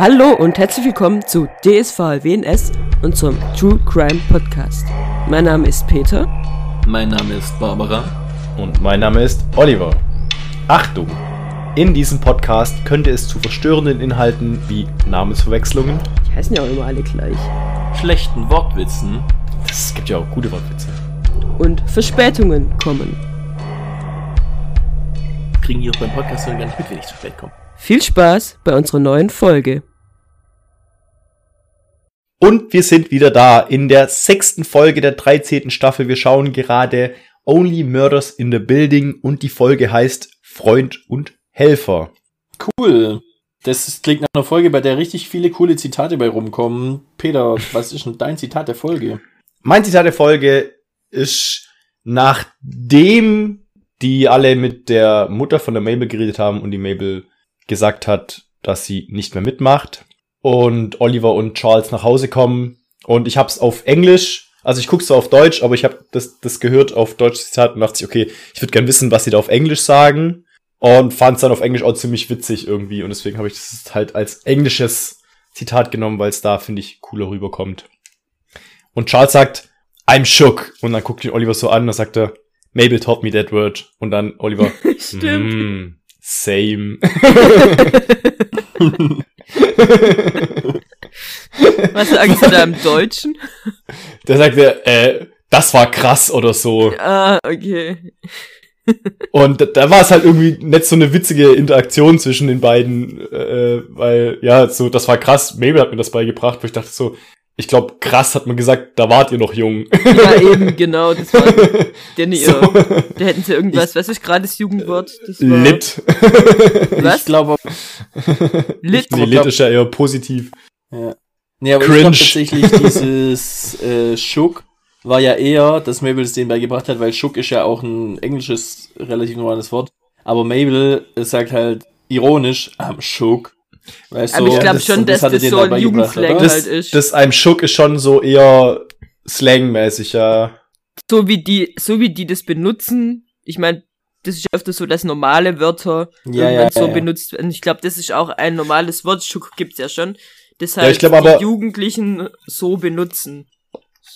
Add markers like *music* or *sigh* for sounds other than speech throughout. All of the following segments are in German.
Hallo und herzlich willkommen zu DSVWNS, unserem True Crime Podcast. Mein Name ist Peter. Mein Name ist Barbara. Und mein Name ist Oliver. Achtung! In diesem Podcast könnte es zu verstörenden Inhalten wie Namensverwechslungen, Die heißen ja auch immer alle gleich. Schlechten Wortwitzen. es gibt ja auch gute Wortwitze, Und Verspätungen kommen. Kriegen die auch beim Podcast gar nicht mit, wenn ich zu spät komme. Viel Spaß bei unserer neuen Folge. Und wir sind wieder da in der sechsten Folge der 13. Staffel. Wir schauen gerade Only Murders in the Building und die Folge heißt Freund und Helfer. Cool. Das klingt nach einer Folge, bei der richtig viele coole Zitate bei rumkommen. Peter, was ist denn dein Zitat der Folge? Mein Zitat der Folge ist, nachdem die alle mit der Mutter von der Mabel geredet haben und die Mabel gesagt hat, dass sie nicht mehr mitmacht und Oliver und Charles nach Hause kommen und ich hab's auf Englisch, also ich guck's so auf Deutsch, aber ich habe das, das gehört auf Deutsch Zitat und dachte ich, okay, ich würde gern wissen, was sie da auf Englisch sagen und fand's dann auf Englisch auch ziemlich witzig irgendwie und deswegen habe ich das halt als englisches Zitat genommen, weil es da, finde ich, cooler rüberkommt. Und Charles sagt, I'm shook. Und dann guckt ihn Oliver so an und sagt er, Mabel taught me that word. Und dann Oliver, *laughs* Stimmt. mm, same. *laughs* *laughs* Was sagen sie da im Deutschen? Der sagte, äh, das war krass oder so. Ah, okay. Und da, da war es halt irgendwie nicht so eine witzige Interaktion zwischen den beiden, äh, weil, ja, so, das war krass. Mabel hat mir das beigebracht, wo ich dachte so, ich glaube, krass hat man gesagt, da wart ihr noch jung. Ja, *laughs* eben, genau. Das war *laughs* der nie So. Da hätten sie irgendwas, was ist gerade das Jugendwort? Das war Lit. *laughs* Was? Ich glaube, Lit. Nee, Lit ist ja eher positiv. ja. Nee, aber Cringe. ich glaube tatsächlich, dieses äh, Schuck war ja eher, dass Mabel es denen beigebracht hat, weil Schuck ist ja auch ein englisches, relativ normales Wort. Aber Mabel sagt halt ironisch, am Schuck. Weißt Aber du, ich glaube das- schon, dass das denen so ein Jugendslang? Das, halt ist. das einem Schuck ist schon so eher slangmäßig, ja. so wie die, so wie die das benutzen. Ich meine, das ist öfter so, dass normale Wörter Ja, ja, so ja. benutzt werden. Ich glaube, das ist auch ein normales Wort. Schuck gibt's ja schon. Das Ja, halt ich glaub aber- die Jugendlichen so benutzen.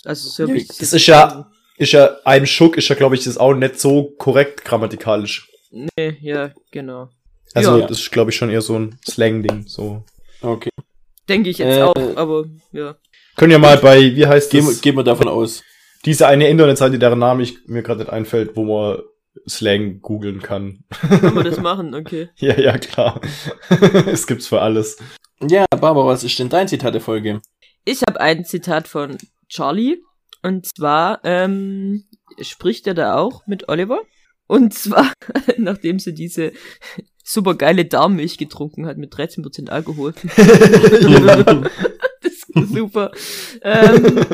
Also so wie ich Das ist ja, ist ja, einem Schuck ist ja, glaube ich, das auch nicht so korrekt grammatikalisch. Nee, ja, genau. Also, Ja. das ist, glaube ich, schon eher so ein Slang-Ding, so. Okay. Denke ich jetzt Äh, auch, aber ja. Können ja mal bei, wie heißt Gehen, das? gehen wir davon aus. Diese eine Internetseite, deren Name ich mir gerade nicht einfällt, wo man Slang googeln kann. Kann man das *laughs* machen, okay. ja, ja, klar. *laughs* es gibt's für alles. Ja, Barbara, was ist denn dein Zitat der Folge? Ich habe ein Zitat von Charlie. Und zwar ähm, spricht er da auch mit Oliver. Und zwar, *laughs* nachdem sie diese super geile Darmmilch getrunken hat mit 13% Alkohol. *laughs* *laughs* das ist super. Ähm,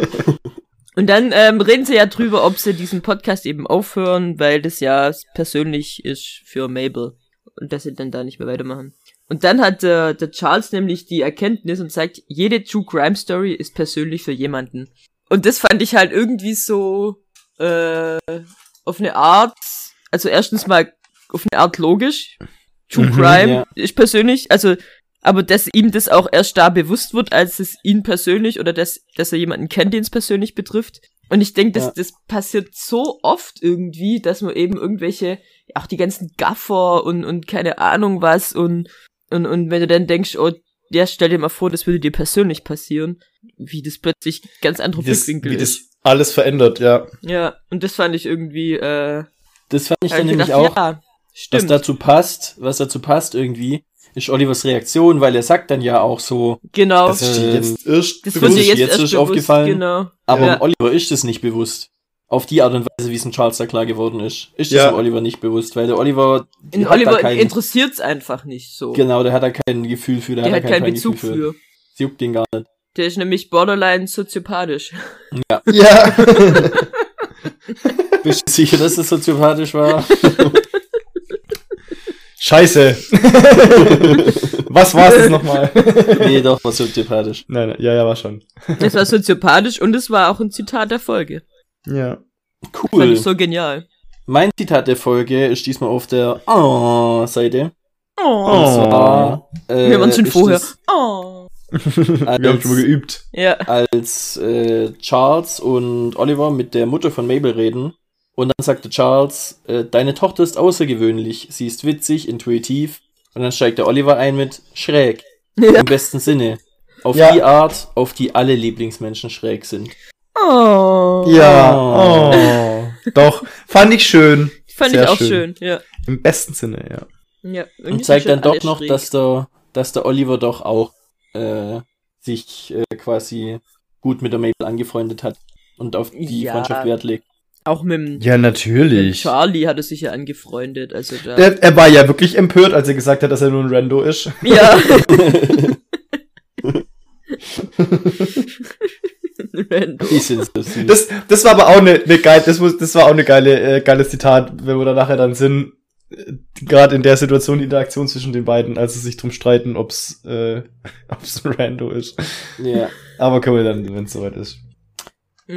und dann ähm, reden sie ja drüber, ob sie diesen Podcast eben aufhören, weil das ja persönlich ist für Mabel. Und dass sie dann da nicht mehr weitermachen. Und dann hat äh, der Charles nämlich die Erkenntnis und sagt, jede True Crime Story ist persönlich für jemanden. Und das fand ich halt irgendwie so äh, auf eine Art, also erstens mal auf eine Art logisch. True Mhm, Crime ja. ist persönlich, also aber dass ihm das auch erst da bewusst wird, als es ihn persönlich oder dass, dass er jemanden kennt, den es persönlich betrifft. Und ich denke, das, Ja. das passiert so oft irgendwie, dass man eben irgendwelche, auch die ganzen Gaffer und, und keine Ahnung was und, und, und wenn du dann denkst, oh, ja, stell dir mal vor, das würde dir persönlich passieren, wie das plötzlich ganz andere Wie das, Blickwinkel wie ist. das alles verändert, ja. Ja, und das fand ich irgendwie, äh, Das fand ich dann ich nämlich gedacht, auch, ja, was stimmt. dazu passt, was dazu passt irgendwie, ist Olivers Reaktion, weil er sagt dann ja auch so, genau. Das ist jetzt erst Das bewusst, wird jetzt, jetzt erst ist bewusst, aufgefallen. Genau. aber Ja. Oliver ist es nicht bewusst. Auf die Art und Weise, wie es in Charles da klar geworden ist, ist Ja. es dem Oliver nicht bewusst, weil der Oliver, In Oliver kein, interessiert's einfach nicht so. genau, der hat da kein Gefühl für, der, Der hat hat da kein keinen Bezug Gefühl für. Sie juckt den gar nicht. Der ist nämlich borderline soziopathisch. Ja. *laughs* Bist du sicher, dass es soziopathisch war? *laughs* Scheiße. *laughs* Was war's jetzt nochmal? nee, doch, war soziopathisch. Nein, nein, ja, ja, war schon. Es war soziopathisch und es war auch ein Zitat der Folge. Ja. Fand Cool. ich so genial. Mein Zitat der Folge ist diesmal auf der Oh-Seite. Oh. Zwar, äh, Wir waren schon vorher. es Oh. *laughs* Wir haben schon mal geübt. Ja. als äh, Charles und Oliver mit der Mutter von Mabel reden. Und dann sagte Charles, äh, deine Tochter ist außergewöhnlich, sie ist witzig, intuitiv. Und dann steigt der Oliver ein mit schräg, *laughs* Ja. im besten Sinne. Auf Ja. die Art, auf die alle Lieblingsmenschen schräg sind. Oh. Ja, Oh. oh. Doch, fand ich schön. Fand Sehr ich auch schön. schön. Ja. Im besten Sinne, ja. ja. irgendwie Und zeigt dann doch noch, schräg. dass der, dass der Oliver doch auch äh, sich äh, quasi gut mit der Mabel angefreundet hat und auf die Ja. Freundschaft Wert legt. Auch mit dem, Ja, natürlich. Charlie hat er sich ja angefreundet. Also da. Er, er war ja wirklich empört, als er gesagt hat, dass er nur ein Rando ist. ja. *laughs* Rando. Das, das war aber auch eine, eine geile, das, muss, das war auch eine geile, äh, geiles Zitat, wenn wir da nachher dann sind. äh, Gerade in der Situation, die Interaktion zwischen den beiden, als sie sich drum streiten, ob's, äh, *laughs* ob's ein Rando ist. ja. Aber können wir dann, wenn es soweit ist.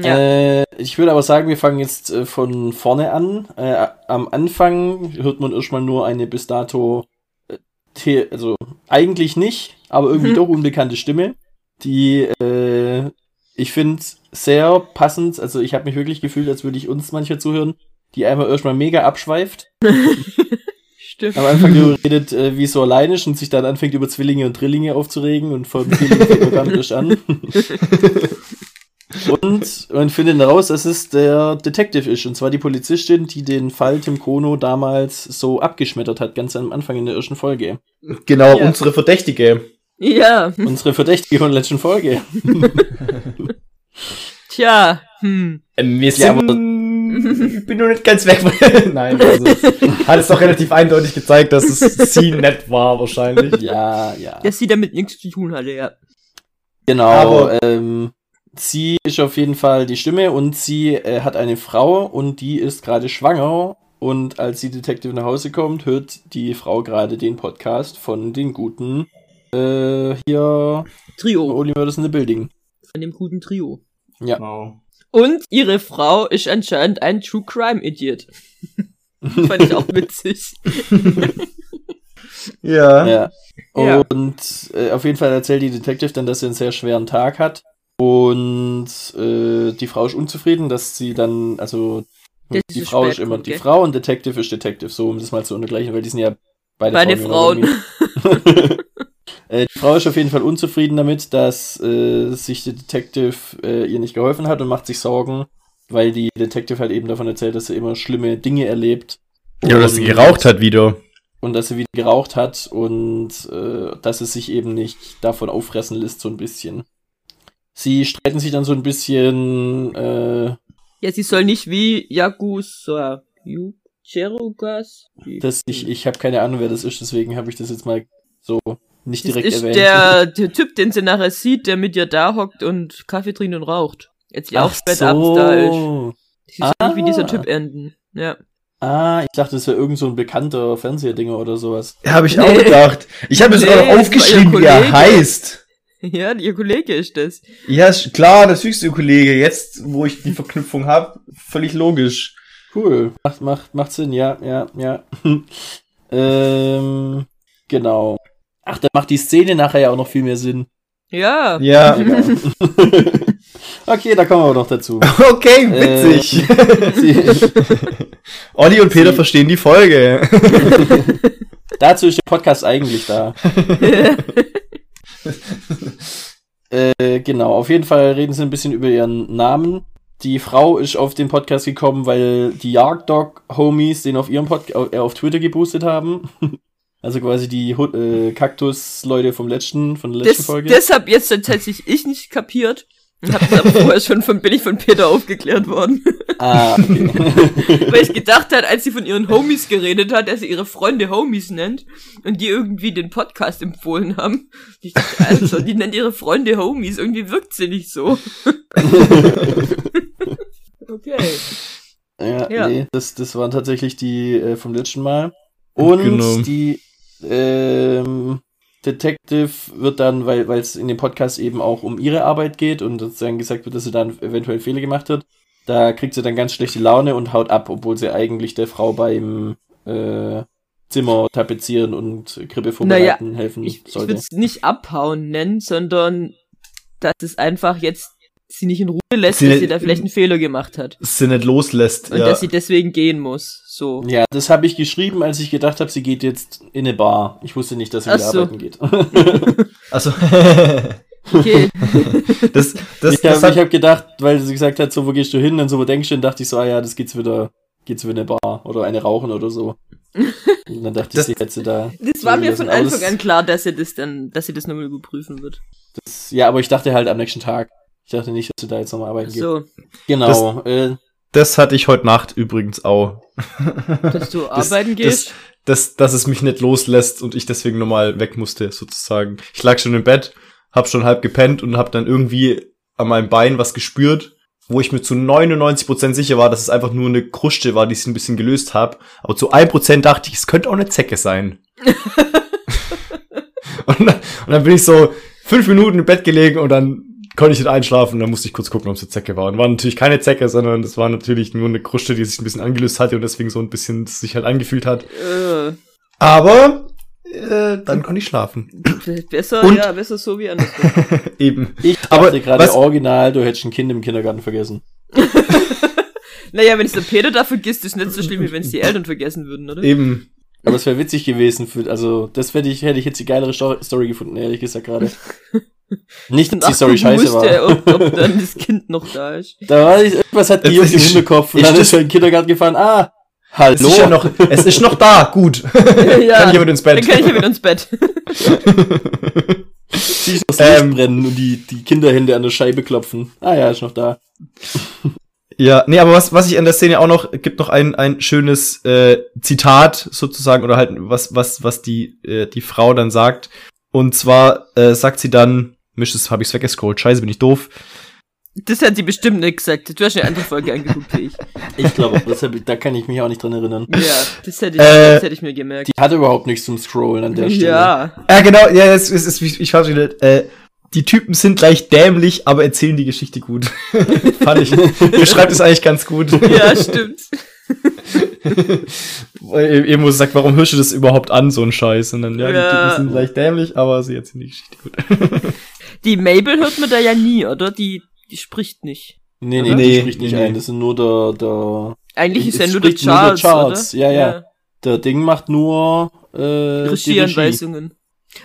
Ja. Äh, ich würde aber sagen, wir fangen jetzt äh, von vorne an. Äh, am Anfang hört man erstmal nur eine bis dato, äh, also eigentlich nicht, aber irgendwie Mhm. doch unbekannte Stimme, die äh, ich finde sehr passend. Also ich habe mich wirklich gefühlt, als würde ich uns mancher zuhören, die einmal erstmal mega abschweift. *laughs* Stimmt. Am Anfang nur redet, äh, wie so allein ist und sich dann anfängt über Zwillinge und Drillinge aufzuregen und vom Zwilling fängt an. *laughs* Und man findet heraus, dass es der Detective ist, und zwar die Polizistin, die den Fall Tim Kono damals so abgeschmettert hat, ganz am Anfang in der ersten Folge. Genau, Ja. unsere Verdächtige. Ja. Unsere Verdächtige von der letzten Folge. *laughs* Tja. Hm. Ähm, wir Ja, sind, ich bin nur nicht ganz weg. *laughs* Nein, also, hat es doch relativ eindeutig gezeigt, dass es sie nett war, wahrscheinlich. Ja, ja. Dass sie damit nichts zu tun hatte, ja. Genau. Aber- ähm, sie ist auf jeden Fall die Stimme und sie äh, hat eine Frau und die ist gerade schwanger. Und als die Detective nach Hause kommt, hört die Frau gerade den Podcast von den guten äh, hier Trio. Only Murders in the Building. Von dem guten Trio. Ja. Genau. Und ihre Frau ist anscheinend ein True Crime Idiot. *laughs* Fand ich auch witzig. *laughs* Ja. Ja. Ja. Und äh, auf jeden Fall erzählt die Detective dann, dass sie einen sehr schweren Tag hat. Und äh, die Frau ist unzufrieden, dass sie dann, also sie die so Frau ist immer die? Frau und Detective ist Detective, so um das mal zu untergleichen, weil die sind ja beide, Beide Frauen. Frauen. *laughs* äh, die Frau ist auf jeden Fall unzufrieden damit, dass äh, sich der Detective äh, ihr nicht geholfen hat und macht sich Sorgen, weil die Detective halt eben davon erzählt, dass sie immer schlimme Dinge erlebt. Ja, dass sie Und- geraucht hat wieder. und dass sie wieder geraucht hat und äh, dass es sich eben nicht davon auffressen lässt, so ein bisschen. Sie streiten sich dann so ein bisschen, äh, Ja, sie soll nicht wie Yagusa. Cherugas? dass ich, ich habe keine Ahnung, wer das ist, deswegen habe ich das jetzt mal so nicht Das direkt ist erwähnt. der, *laughs* der Typ, den sie nachher sieht, der mit ihr da hockt und Kaffee trinkt und raucht. Jetzt die auch Ach spät abends da ist. Sie soll Ah. nicht wie dieser Typ enden. Ja. Ah, ich dachte, das wäre irgend so ein bekannter Fernsehdinger oder sowas. Ja, habe ich Nee. auch gedacht. Ich habe es Nee, auch das aufgeschrieben, wie er heißt. *laughs* Ja, ihr Kollege ist das. Ja, ist klar, das höchste Kollege. Jetzt, wo ich die Verknüpfung habe, völlig logisch. Cool. Macht, macht, macht Sinn, ja, ja, ja. *laughs* ähm, genau. Ach, da macht die Szene nachher ja auch noch viel mehr Sinn. Ja. Ja. *laughs* Egal. okay, da kommen wir noch dazu. Okay, witzig. Sie, Olli und Peter Sie- verstehen die Folge. dazu ist der Podcast eigentlich da. *laughs* Äh, genau, auf jeden Fall reden sie ein bisschen über ihren Namen. Die Frau ist auf den Podcast gekommen, weil die Jagddog-Homies den auf ihrem Pod äh, auf Twitter geboostet haben. *laughs* Also quasi die äh, Kaktus-Leute vom letzten, von der letzten Das, Folge. deshalb jetzt tatsächlich ich nicht kapiert. Hab das aber vorher schon von, bin ich von Peter aufgeklärt worden. Ah, okay. *laughs* Weil ich gedacht hat, als sie von ihren Homies geredet hat, dass sie ihre Freunde Homies nennt und die irgendwie den Podcast empfohlen haben. Ich dachte, also, die nennt ihre Freunde Homies, irgendwie wirkt sie nicht so. *laughs* okay. Ja, Ja. nee, das, das waren tatsächlich die äh, vom letzten Mal. Und Genau. die ähm, Detective wird dann, weil es in dem Podcast eben auch um ihre Arbeit geht und sozusagen gesagt wird, dass sie dann eventuell Fehler gemacht hat, da kriegt sie dann ganz schlechte Laune und haut ab, obwohl sie eigentlich der Frau beim äh, Zimmer tapezieren und Krippe Naja, vorbereiten helfen Ich, ich sollte. würde es nicht abhauen nennen, sondern dass es einfach jetzt sie nicht in Ruhe lässt, Sie- dass sie da vielleicht einen Fehler gemacht hat. sie nicht loslässt. Und ja. dass sie deswegen gehen muss. So. Ja, das habe ich geschrieben, als ich gedacht habe, sie geht jetzt in eine Bar. Ich wusste nicht, dass sie Ach wieder so. arbeiten geht. *laughs* *laughs* also, Okay. *laughs* das, das, ich habe hab gedacht, weil sie gesagt hat, so, wo gehst du hin? Und so, wo denkst du? Und dachte ich so, ah ja, das geht's wieder, geht's wieder in eine Bar oder eine rauchen oder so. Und dann dachte Das- ich, sie hätte da. Das war mir von Anfang an klar, dass sie das dann, dass sie das nochmal überprüfen wird. Das, ja, aber ich dachte halt am nächsten Tag. Ich dachte nicht, dass sie da jetzt nochmal arbeiten geht. So, Genau. äh, das hatte ich heute Nacht übrigens auch. *laughs* dass du arbeiten das, gehst. Das, dass es mich nicht loslässt und ich deswegen nochmal weg musste, sozusagen. Ich lag schon im Bett, hab schon halb gepennt und hab dann irgendwie an meinem Bein was gespürt, wo ich mir zu 99% sicher war, dass es einfach nur eine Kruste war, die ich ein bisschen gelöst hab. Aber zu 1% dachte ich, es könnte auch eine Zecke sein. *laughs* *laughs* und, dann, und dann bin ich so fünf Minuten im Bett gelegen und dann konnte ich nicht einschlafen. Dann musste ich kurz gucken, ob es eine Zecke war. Und war natürlich keine Zecke, sondern es war natürlich nur eine Kruste, die sich ein bisschen angelöst hatte und deswegen so ein bisschen sich halt angefühlt hat. Äh, Aber äh, dann konnte ich schlafen. besser, Und- ja, besser so wie andersrum. *laughs* Eben. ich Aber dachte gerade was- original, du hättest ein Kind im Kindergarten vergessen. *laughs* naja, wenn es der Peter da vergisst, ist nicht so schlimm, wie wenn es die Eltern vergessen würden, oder? Eben. Aber es wäre witzig gewesen für, also, das hätte ich, hätte ich jetzt die geilere Sto- Story gefunden, ehrlich gesagt gerade. *laughs* Nicht, dass die Story scheiße war. ob, ob dann *laughs* das Kind noch da ist. Da war ich, irgendwas hat die Jetzt auf dem ist- Hinterkopf und ist dann ist er in den Kindergarten gefahren, ah, Es hallo. ist ja noch, es ist noch da, gut. *laughs* ja, Kann ich aber ins Bett. Dann kann ich ja wieder ins Bett. *laughs* Siehst das Licht Ähm. brennen und die, die Kinderhände an der Scheibe klopfen. Ah ja, ist noch da. Ja, nee, aber was, was ich an der Szene auch noch, gibt noch ein, ein schönes äh, Zitat sozusagen, oder halt was, was, was die, äh, die Frau dann sagt. Und zwar äh, sagt sie dann, Das habe ich's weggescrollt, scheiße, bin ich doof. Das hat sie bestimmt nicht gesagt. Du hast eine andere Folge *laughs* angeguckt wie ich. Ich glaube, ich- da kann ich mich auch nicht dran erinnern. Ja, das hätte ich, Äh, das hätte ich mir gemerkt. Die hatte überhaupt nichts zum Scrollen an der Stelle. Ja, Ja, genau, ja, es ist, es ist ich weiß nicht, äh, die Typen sind gleich dämlich, aber erzählen die Geschichte gut. *laughs* Fand ich. Beschreibt es eigentlich ganz gut. ja, stimmt. *laughs* *laughs* Weil Emo sagt, warum hörst du das überhaupt an, so ein Scheiß? Und dann, ja, die Ja. Typen sind gleich dämlich, aber sie erzählen die Geschichte gut. *laughs* Die Mabel hört man da ja nie, oder? Die, die spricht nicht. Nee, nee, Oder? die Nee, spricht nicht nee, nee. ein. Das sind nur der, der, Eigentlich ist ja nur der spricht nur der Charles, Charles, oder? ja, ja. der Ding macht nur, äh, die Regie. Regieanweisungen.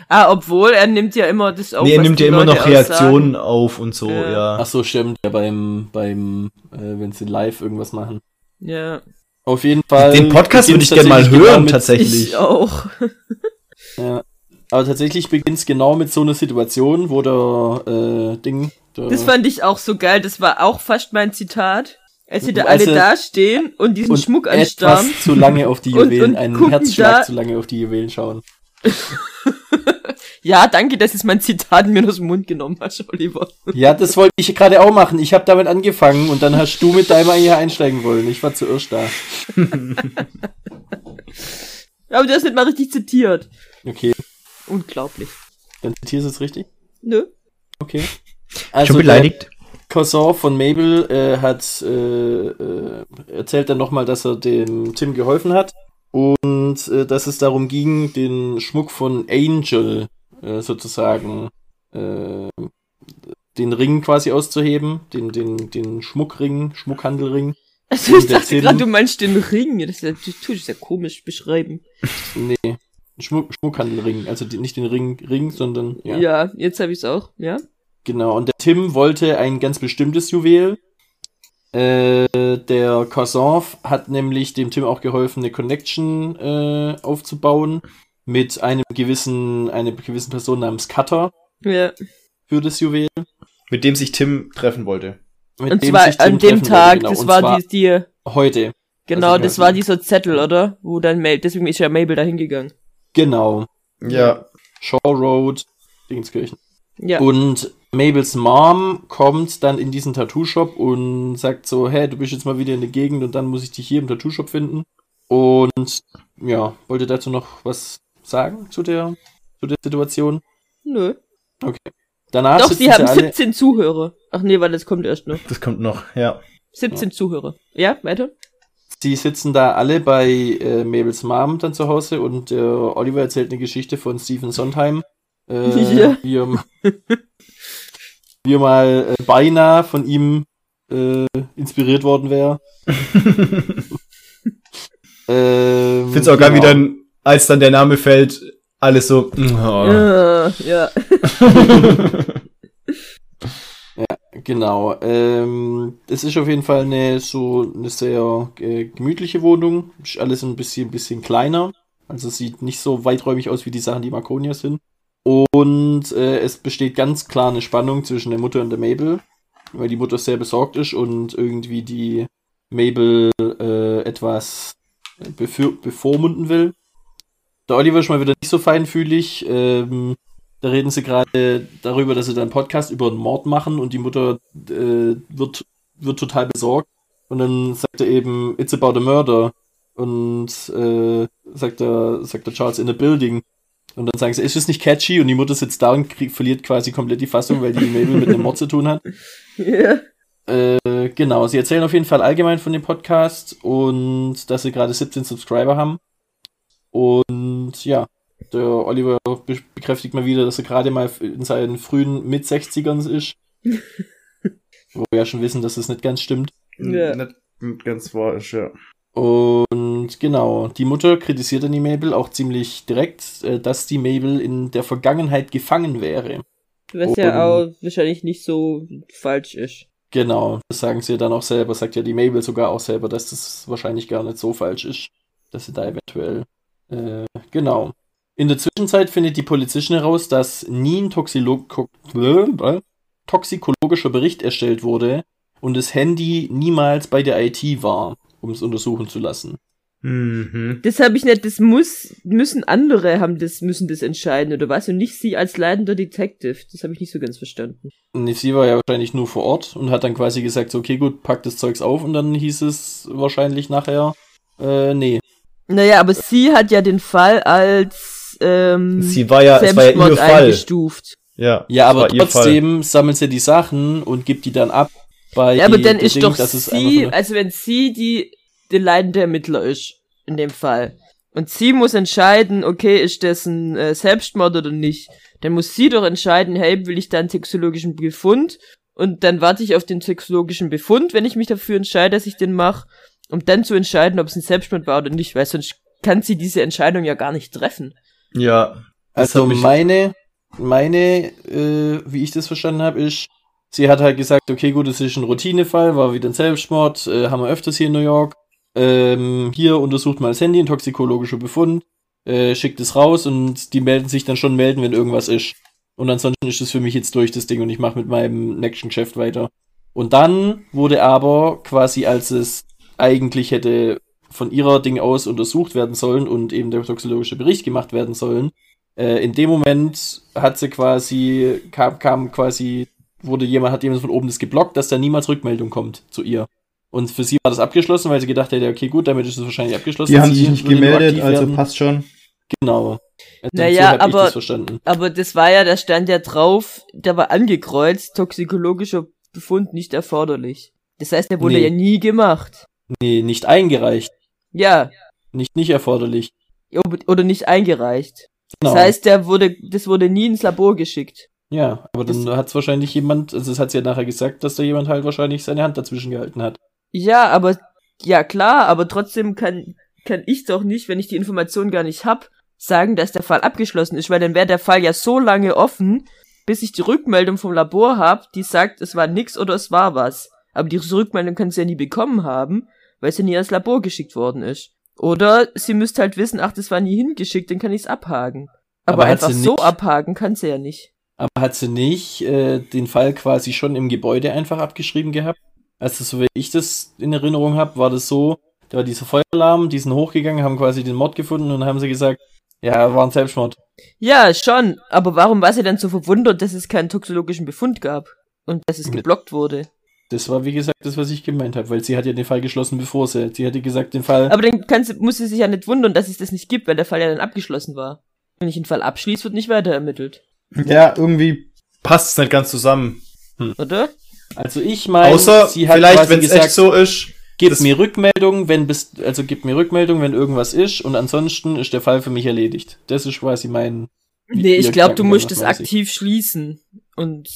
Ah, obwohl, er nimmt ja immer das auf. nee, er was nimmt die ja immer Leute noch Reaktionen sagen. auf und so, Ja. ja. Ach so, stimmt, ja, beim, beim, äh, wenn sie live irgendwas machen. Ja, Auf jeden Fall. Den Podcast würde ich gerne mal tatsächlich genau hören, mit- tatsächlich. ich auch. *laughs* Ja. Aber tatsächlich beginnt's genau mit so einer Situation, wo der, äh, Ding, der, Das fand ich auch so geil. Das war auch fast mein Zitat. Als sie da alle dastehen und diesen und Schmuck anstarren. etwas zu lange auf die *laughs* Und- Juwelen, und einen gucken Herzschlag da- zu lange auf die Juwelen schauen. *laughs* Ja, danke, dass es mein Zitat mir aus dem Mund genommen hast, *laughs* Oliver. Ja, das wollte ich gerade auch machen. Ich habe damit angefangen und dann hast du mit deinem hier einsteigen wollen. Ich war zuerst da. *laughs* Aber du hast nicht mal richtig zitiert. Okay, Unglaublich. dann zitierst du es richtig? Nö. Okay. Also Schon beleidigt? Cousin von Mabel äh, hat äh, äh, erzählt dann nochmal, dass er dem Tim geholfen hat und äh, dass es darum ging, den Schmuck von Angel äh, sozusagen äh, den Ring quasi auszuheben, den den den Schmuckring, Schmuckhandelring. *laughs* Also ich dachte gerade, du meinst den Ring. Das ist ja, du tust es ja komisch beschreiben. Nee, Schmuck, Schmuckhandelring, also die, nicht den Ring Ring, sondern Ja, ja. jetzt habe ich es auch. Ja. Genau, und der Tim wollte ein ganz bestimmtes Juwel. Äh, der Cousin hat nämlich dem Tim auch geholfen, eine Connection äh, aufzubauen mit einem gewissen, einer gewissen Person namens Cutter Ja. für das Juwel. Mit dem sich Tim treffen wollte. Mit Und dem zwar an dem Tag, wollte, genau. das Und war die, die, heute. genau, also das war dieser Zettel, oder? Wo dann Mabel, deswegen ist ja Mabel da hingegangen. Genau. Ja. Shaw Road, Dingenskirchen. Ja. Und Mabels Mom kommt dann in diesen Tattoo-Shop und sagt so, hey, du bist jetzt mal wieder in der Gegend und dann muss ich dich hier im Tattoo-Shop finden. Und ja, wollte dazu noch was sagen zu der, zu der Situation? Nö. Danach Doch, sitzen sie haben alle, 17 Zuhörer. Ach nee, weil das kommt erst noch. Das kommt noch, ja. 17 Zuhörer. Ja, weiter? sie sitzen da alle bei äh, Mabels Mom dann zu Hause und äh, Oliver erzählt eine Geschichte von Stephen Sondheim, äh, *laughs* Ja. wie, er, wie er mal äh, beinahe von ihm äh, inspiriert worden wäre. *laughs* ähm, Find's auch geil, wie genau. dann, als dann der Name fällt, alles so. Oh. Ja, ja. *laughs* Genau. Ähm, es ist auf jeden Fall eine so eine sehr äh, gemütliche Wohnung. Ist alles ein bisschen, bisschen kleiner. Also sieht nicht so weiträumig aus wie die Sachen, die Marconia sind. Und äh, es besteht ganz klar eine Spannung zwischen der Mutter und der Mabel, weil die Mutter sehr besorgt ist und irgendwie die Mabel äh, etwas befür bevormunden will. Der Oliver ist mal wieder nicht so feinfühlig. Ähm, da reden sie gerade darüber, dass sie dann einen Podcast über einen Mord machen und die Mutter äh, wird, wird total besorgt. Und dann sagt er eben, it's about a murder. Und äh, sagt, der, sagt der Charles in a building. Und dann sagen sie, ist es nicht catchy? Und die Mutter sitzt da und krieg, verliert quasi komplett die Fassung, weil die Mabel mit einem Mord zu tun hat. *laughs* ja. Äh, genau, sie erzählen auf jeden Fall allgemein von dem Podcast und dass sie gerade 17 Subscriber haben. Und ja, der Oliver be bekräftigt mal wieder, dass er gerade mal in seinen frühen Mit-60ern ist. *laughs* Wo wir ja schon wissen, dass das nicht ganz stimmt. Ja. Nicht ganz wahr ist, ja. Und genau, die Mutter kritisiert dann die Mabel auch ziemlich direkt, äh, dass die Mabel in der Vergangenheit gefangen wäre. Was ja auch wahrscheinlich nicht so falsch ist. Genau, das sagen sie dann auch selber, sagt ja die Mabel sogar auch selber, dass das wahrscheinlich gar nicht so falsch ist, dass sie da eventuell. Äh, genau. In der Zwischenzeit findet die Polizistin heraus, dass nie ein Toxilo äh, toxikologischer Bericht erstellt wurde und das Handy niemals bei der IT war, um es untersuchen zu lassen. Mhm. Das habe ich nicht, das muss, müssen andere haben das, müssen das entscheiden, oder was? Und nicht sie als leitender Detective. Das habe ich nicht so ganz verstanden. Und sie war ja wahrscheinlich nur vor Ort und hat dann quasi gesagt, so, okay, gut, pack das Zeugs auf und dann hieß es wahrscheinlich nachher, äh, nee. Naja, aber sie hat ja den Fall als ähm, Sie war ja, es war ja Selbstmord ihr Fall. eingestuft. Ja, Ja, aber trotzdem sammelt sie die Sachen und gibt die dann ab bei Ja, aber dann ist Ding, doch dass es einfach sie, also wenn sie die, der leitende Ermittler ist, in dem Fall. Und sie muss entscheiden, okay, ist das ein äh, Selbstmord oder nicht. Dann muss sie doch entscheiden, hey, will ich da einen toxologischen Befund? Und dann warte ich auf den toxologischen Befund, wenn ich mich dafür entscheide, dass ich den mache, um dann zu entscheiden, ob es ein Selbstmord war oder nicht, weil sonst kann sie diese Entscheidung ja gar nicht treffen. Ja. Also meine, meine, äh, wie ich das verstanden habe, ist, sie hat halt gesagt, okay, gut, es ist ein Routinefall, war wieder ein Selbstmord, äh, haben wir öfters hier in New York. Ähm, hier untersucht mal das Handy, ein toxikologischer Befund, äh, schickt es raus und die melden sich dann schon melden, wenn irgendwas ist. Und ansonsten ist es für mich jetzt durch das Ding und ich mache mit meinem nächsten Geschäft weiter. Und dann wurde aber quasi, als es eigentlich hätte von ihrer Ding aus untersucht werden sollen und eben der toxikologische Bericht gemacht werden sollen, äh, in dem Moment hat sie quasi, kam, kam quasi, wurde jemand, hat jemand von oben das geblockt, dass da niemals Rückmeldung kommt zu ihr. Und für sie war das abgeschlossen, weil sie gedacht hätte, okay, gut, damit ist es wahrscheinlich abgeschlossen. Die haben Sie sich nicht gemeldet, also werden. passt schon. Genau. Naja, so aber- das verstanden. Aber das war ja, da stand ja drauf, da war angekreuzt, toxikologischer Befund nicht erforderlich. Das heißt, der wurde Nee. ja nie gemacht. Nee, nicht eingereicht. Ja, Nicht, nicht erforderlich. oder nicht eingereicht. Genau. Das heißt, der wurde, das wurde nie ins Labor geschickt. ja, aber dann hat es wahrscheinlich jemand, also es hat sie ja nachher gesagt, dass da jemand halt wahrscheinlich seine Hand dazwischen gehalten hat. Ja, aber, ja klar, aber trotzdem kann, kann ich doch nicht, wenn ich die Information gar nicht hab, sagen, dass der Fall abgeschlossen ist, weil dann wäre der Fall ja so lange offen, bis ich die Rückmeldung vom Labor hab, die sagt, es war nix oder es war was. Aber diese Rückmeldung kann sie ja nie bekommen haben, weil sie nie ans Labor geschickt worden ist. Oder sie müsste halt wissen, ach, das war nie hingeschickt, dann kann ich's abhaken. Aber, Aber einfach so abhaken kann sie ja nicht. Aber hat sie nicht äh, den Fall quasi schon im Gebäude einfach abgeschrieben gehabt? Also so wie ich das in Erinnerung habe, war das so, da war dieser Feueralarm, die sind hochgegangen, haben quasi den Mord gefunden und haben sie gesagt, ja, war ein Selbstmord. Ja, schon, aber warum war sie dann so verwundert, dass es keinen toxologischen Befund gab? Und dass es geblockt wurde? Das war wie gesagt das, was ich gemeint habe, weil sie hat ja den Fall geschlossen, bevor sie, sie hatte gesagt, den Fall, Aber dann kann sie, muss sie sich ja nicht wundern, dass es das nicht gibt, weil der Fall ja dann abgeschlossen war. Wenn ich einen Fall abschließe, wird nicht weiter ermittelt, Ja, irgendwie passt es nicht ganz zusammen. oder? also ich meine, Außer sie hat vielleicht, wenn es gesagt, echt so ist, Gebt Das- mir Rückmeldung, wenn bis, also gebt mir Rückmeldung, wenn irgendwas ist und ansonsten ist der Fall für mich erledigt. Das ist quasi mein. Nee, ich glaube, du musst es aktiv schließen. Und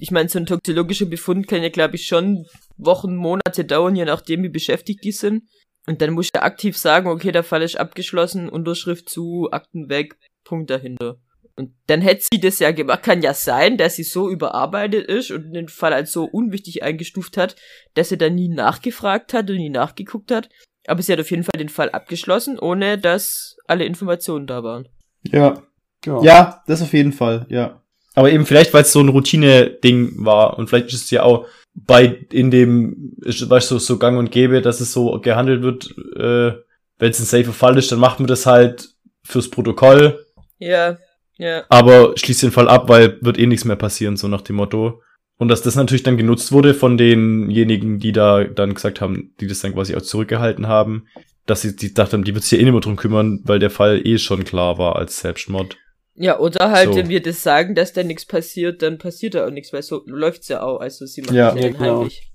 ich meine, so ein toxologischer Befund kann ja, glaube ich, schon Wochen, Monate dauern, je nachdem, wie beschäftigt die sind. Und dann musst du aktiv sagen, okay, der Fall ist abgeschlossen, Unterschrift zu, Akten weg, Punkt dahinter. Und dann hätte sie das ja gemacht. Kann ja sein, dass sie so überarbeitet ist und den Fall als so unwichtig eingestuft hat, dass sie dann nie nachgefragt hat und nie nachgeguckt hat. Aber sie hat auf jeden Fall den Fall abgeschlossen, ohne dass alle Informationen da waren. Ja. Ja. Ja, das auf jeden Fall, ja. Aber eben vielleicht, weil es so ein Routine-Ding war und vielleicht ist es ja auch bei in dem, weißt du, so gang und gäbe, dass es so gehandelt wird, äh, wenn es ein safer Fall ist, dann macht man das halt fürs Protokoll, Ja, ja. aber schließt den Fall ab, weil wird eh nichts mehr passieren, so nach dem Motto. Und dass das natürlich dann genutzt wurde von denjenigen, die da dann gesagt haben, die das dann quasi auch zurückgehalten haben, dass sie die dachten, die wird sich ja eh nicht mehr drum kümmern, weil der Fall eh schon klar war als Selbstmord. Ja, oder halt, So. wenn wir das sagen, dass da nichts passiert, dann passiert da auch nichts, weil so läuft's ja auch. Also sie macht Ja. ja, Ja, dann genau. heimlich.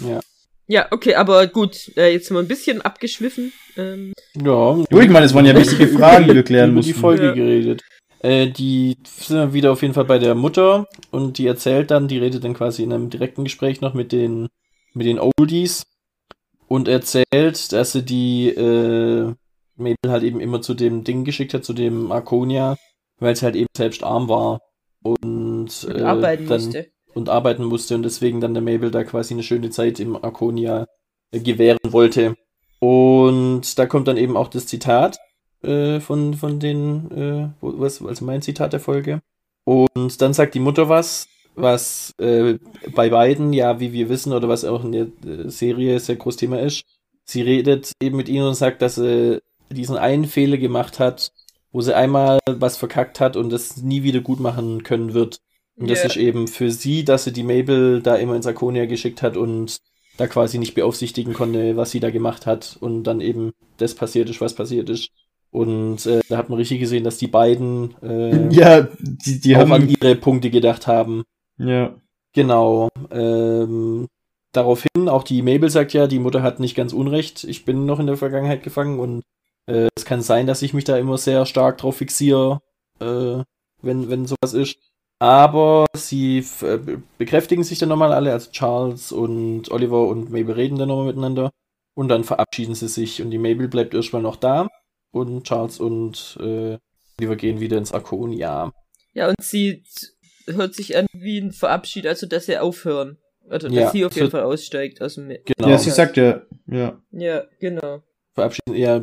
Ja. Ja, okay, aber gut, äh, jetzt mal ein bisschen abgeschwiffen. Ähm, Ja. Ich meine, es waren ja wichtige Fragen, die wir klären über die mussten. Folge Ja. geredet. Äh, die sind dann wieder auf jeden Fall bei der Mutter und die erzählt dann, die redet dann quasi in einem direkten Gespräch noch mit den, mit den Oldies und erzählt, dass sie die äh, Mabel halt eben immer zu dem Ding geschickt hat, zu dem Arconia, weil sie halt eben selbst arm war und, und äh, arbeiten dann, musste. und arbeiten musste und deswegen dann der Mabel da quasi eine schöne Zeit im Arconia äh, gewähren wollte. Und da kommt dann eben auch das Zitat äh, von, von den, äh, was, also mein Zitat der Folge. Und dann sagt die Mutter was, was äh, bei beiden, ja, wie wir wissen, oder was auch in der äh, Serie sehr groß Thema ist. Sie redet eben mit ihnen und sagt, dass sie diesen einen Fehler gemacht hat, wo sie einmal was verkackt hat und das nie wieder gut machen können wird. Und das Ja. ist eben für sie, dass sie die Mabel da immer ins Arconia geschickt hat und da quasi nicht beaufsichtigen konnte, was sie da gemacht hat und dann eben das passiert ist, was passiert ist. Und äh, da hat man richtig gesehen, dass die beiden äh, *laughs* Ja, die, die auch haben. an ihre Punkte gedacht haben. ja. Genau. Ähm, daraufhin, auch die Mabel sagt ja, die Mutter hat nicht ganz Unrecht. Ich bin noch in der Vergangenheit gefangen und äh, es kann sein, dass ich mich da immer sehr stark drauf fixiere, äh, wenn, wenn sowas ist. Aber sie f- äh, be- bekräftigen sich dann nochmal alle, also Charles und Oliver und Mabel reden dann nochmal miteinander. Und dann verabschieden sie sich und die Mabel bleibt erstmal noch da. Und Charles und äh, Oliver gehen wieder ins Arconia. Ja, und sie hört sich an wie ein Verabschied, also dass sie aufhören. Oder dass Ja, sie auf jeden Fall aussteigt aus dem. Genau. Ja, sie sagt ja, ja. Ja, genau. Verabschieden, ja,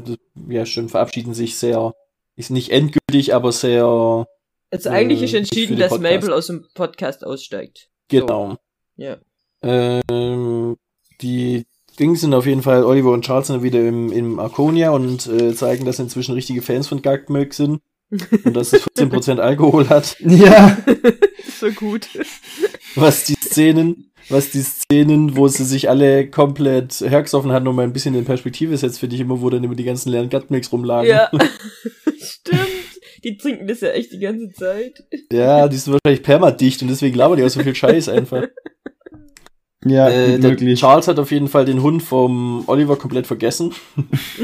ja, stimmt, verabschieden sich sehr, ist nicht endgültig, aber sehr, Also eigentlich Äh, ist entschieden, den dass Podcast. Mabel aus dem Podcast aussteigt. genau. Ja. Ähm, die Dings sind auf jeden Fall, Oliver und Charles sind wieder im, im Arconia und äh, zeigen, dass sie inzwischen richtige Fans von Milk sind und dass es *laughs* 14% Alkohol hat, Ja. *laughs* so gut. was die Szenen, was die Szenen, wo sie sich alle komplett hergesoffen hatten, nochmal ein bisschen in Perspektive setzt, finde ich immer, wo dann immer die ganzen leeren Milks rumlagen. Ja. *laughs* Stimmt. Die trinken das ja echt die ganze Zeit. ja, die sind wahrscheinlich permadicht und deswegen labern die auch so viel Scheiß einfach. Ja, Äh, der möglich. Charles hat auf jeden Fall den Hund vom Oliver komplett vergessen.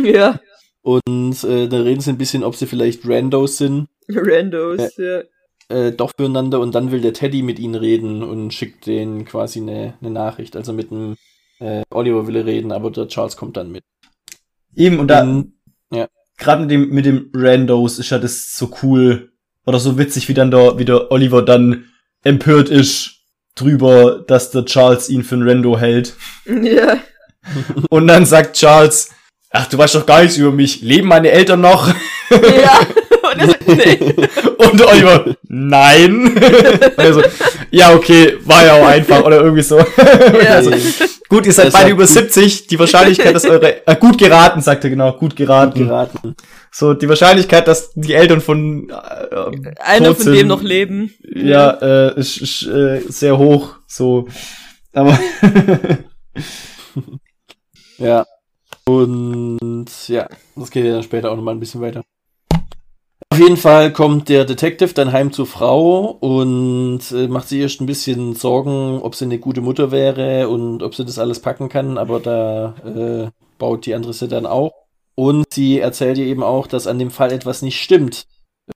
Ja. Und äh, dann reden sie ein bisschen, ob sie vielleicht Randos sind, Randos, ja. Äh, doch füreinander. Und dann will der Teddy mit ihnen reden und schickt denen quasi eine, eine Nachricht. Also mit dem äh, Oliver will er reden, aber der Charles kommt dann mit. Eben, und da, Und, gerade mit dem, mit dem Randos ist ja das so cool oder so witzig, wie dann der, wie der Oliver dann empört ist drüber, dass der Charles ihn für einen Rando hält. *laughs* Ja. Und dann sagt Charles, ach, du weißt doch gar nichts über mich. Leben meine Eltern noch? Ja. *laughs* Und er sagt, nee. Und Oliver, nein. *laughs* Also, ja, okay, war ja auch einfach oder irgendwie so. Also, gut, ihr seid Er beide über gut. 70. Die Wahrscheinlichkeit, dass eure, äh, gut geraten, sagt er genau, gut geraten. geraten. So, die Wahrscheinlichkeit, dass die Eltern von äh, Einer von sind, dem noch leben. Ja, äh, ist, ist äh, sehr hoch. So, aber *laughs* Ja. Und ja, das geht ja dann später auch nochmal ein bisschen weiter. Auf jeden Fall kommt der Detective dann heim zur Frau und äh, macht sich erst ein bisschen Sorgen, ob sie eine gute Mutter wäre und ob sie das alles packen kann, aber da äh, baut die andere sie dann auch. Und sie erzählt ihr eben auch, dass an dem Fall etwas nicht stimmt.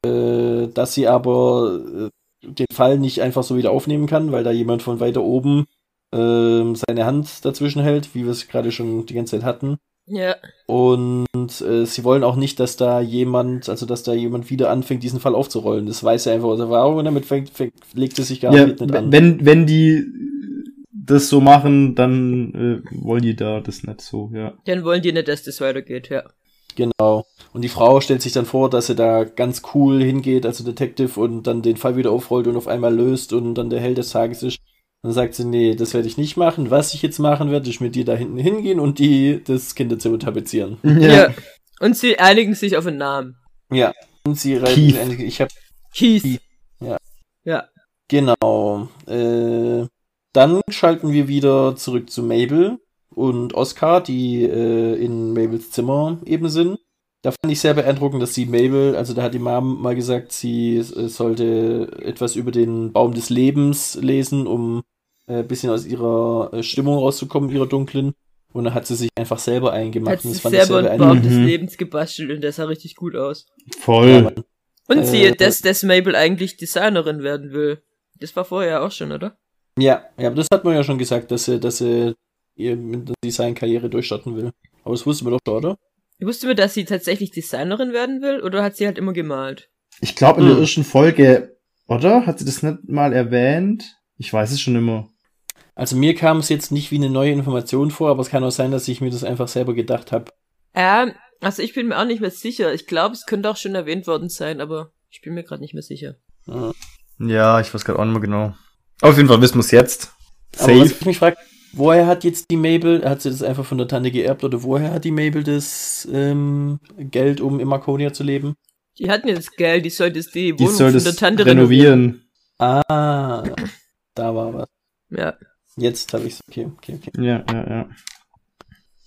Äh, dass sie aber äh, den Fall nicht einfach so wieder aufnehmen kann, weil da jemand von weiter oben äh, seine Hand dazwischen hält, wie wir es gerade schon die ganze Zeit hatten. Ja. Und äh, sie wollen auch nicht, dass da jemand, also dass da jemand wieder anfängt, diesen Fall aufzurollen. Das weiß er einfach aus Erfahrung und damit fängt, fängt, legt es sich gar Ja, nicht an. wenn, wenn die das so machen, dann äh, wollen die da das nicht so, ja. Dann wollen die nicht, dass das weitergeht, ja. Genau. Und die Frau stellt sich dann vor, dass sie da ganz cool hingeht, also Detective, und dann den Fall wieder aufrollt und auf einmal löst und dann der Held des Tages ist. Dann sagt sie, nee, das werde ich nicht machen. Was ich jetzt machen werde, ist mit dir da hinten hingehen und die das Kinderzimmer tapezieren. Ja. Und sie einigen sich auf einen Namen. Ja. Und sie reiten, ich habe Keith. Keith, ja. Ja. Genau. Äh, dann schalten wir wieder zurück zu Mabel und Oscar, die äh, in Mabels Zimmer eben sind. Da fand ich sehr beeindruckend, dass sie Mabel, also da hat die Mom mal gesagt, sie äh, sollte etwas über den Baum des Lebens lesen, um äh, ein bisschen aus ihrer äh, Stimmung rauszukommen, ihrer dunklen. Und dann hat sie sich einfach selber eingemacht. Hat und das fand ich selber sehr einen Baum des Mhm. Lebens gebastelt und der sah richtig gut aus. Voll. Ja. Und Äh, sie, dass, dass Mabel eigentlich Designerin werden will. Das war vorher auch schon, oder? Ja, ja, aber das hat man ja schon gesagt, dass sie, dass sie ihr mit der Designkarriere durchstarten will. Aber das wussten wir doch schon, oder? Wusste mir, dass sie tatsächlich Designerin werden will oder hat sie halt immer gemalt? Ich glaube, in der Hm. ersten Folge, oder? Hat sie das nicht mal erwähnt? Ich weiß es schon immer. Also mir kam es jetzt nicht wie eine neue Information vor, aber es kann auch sein, dass ich mir das einfach selber gedacht habe. Ähm, also ich bin mir auch nicht mehr sicher. Ich glaube, es könnte auch schon erwähnt worden sein, aber ich bin mir gerade nicht mehr sicher. Ja. Ich weiß gerade auch nicht mehr genau. Auf jeden Fall wissen wir es jetzt. Aber was Safe. ich mich frage, woher hat jetzt die Mabel, hat sie das einfach von der Tante geerbt oder woher hat die Mabel das ähm, Geld, um in Marconia zu leben? Die hatten jetzt Geld, die sollte es die Die Wohnung soll von der Tante renovieren. Ah, da war was. Ja. Jetzt habe ich's. Okay, okay, okay. Ja, ja,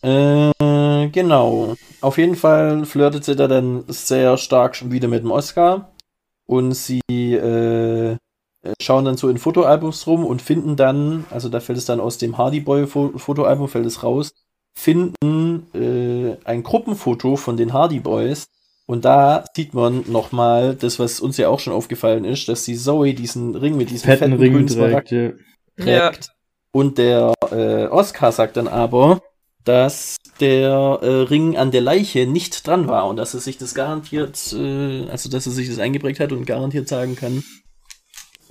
ja. Äh, genau. Auf jeden Fall flirtet sie da dann sehr stark schon wieder mit dem Oscar. Und sie äh, schauen dann so in Fotoalbums rum und finden dann, also da fällt es dann aus dem Hardy Boy Fo Fotoalbum, fällt es raus, finden äh, ein Gruppenfoto von den Hardy Boys. Und da sieht man nochmal das, was uns ja auch schon aufgefallen ist, dass die Zoe diesen Ring mit diesem Fetten Ring grünen trägt, ja. Ja. trägt. Und der äh, Oscar sagt dann aber, dass der äh, Ring an der Leiche nicht dran war und dass er sich das garantiert, äh, also dass er sich das eingeprägt hat und garantiert sagen kann,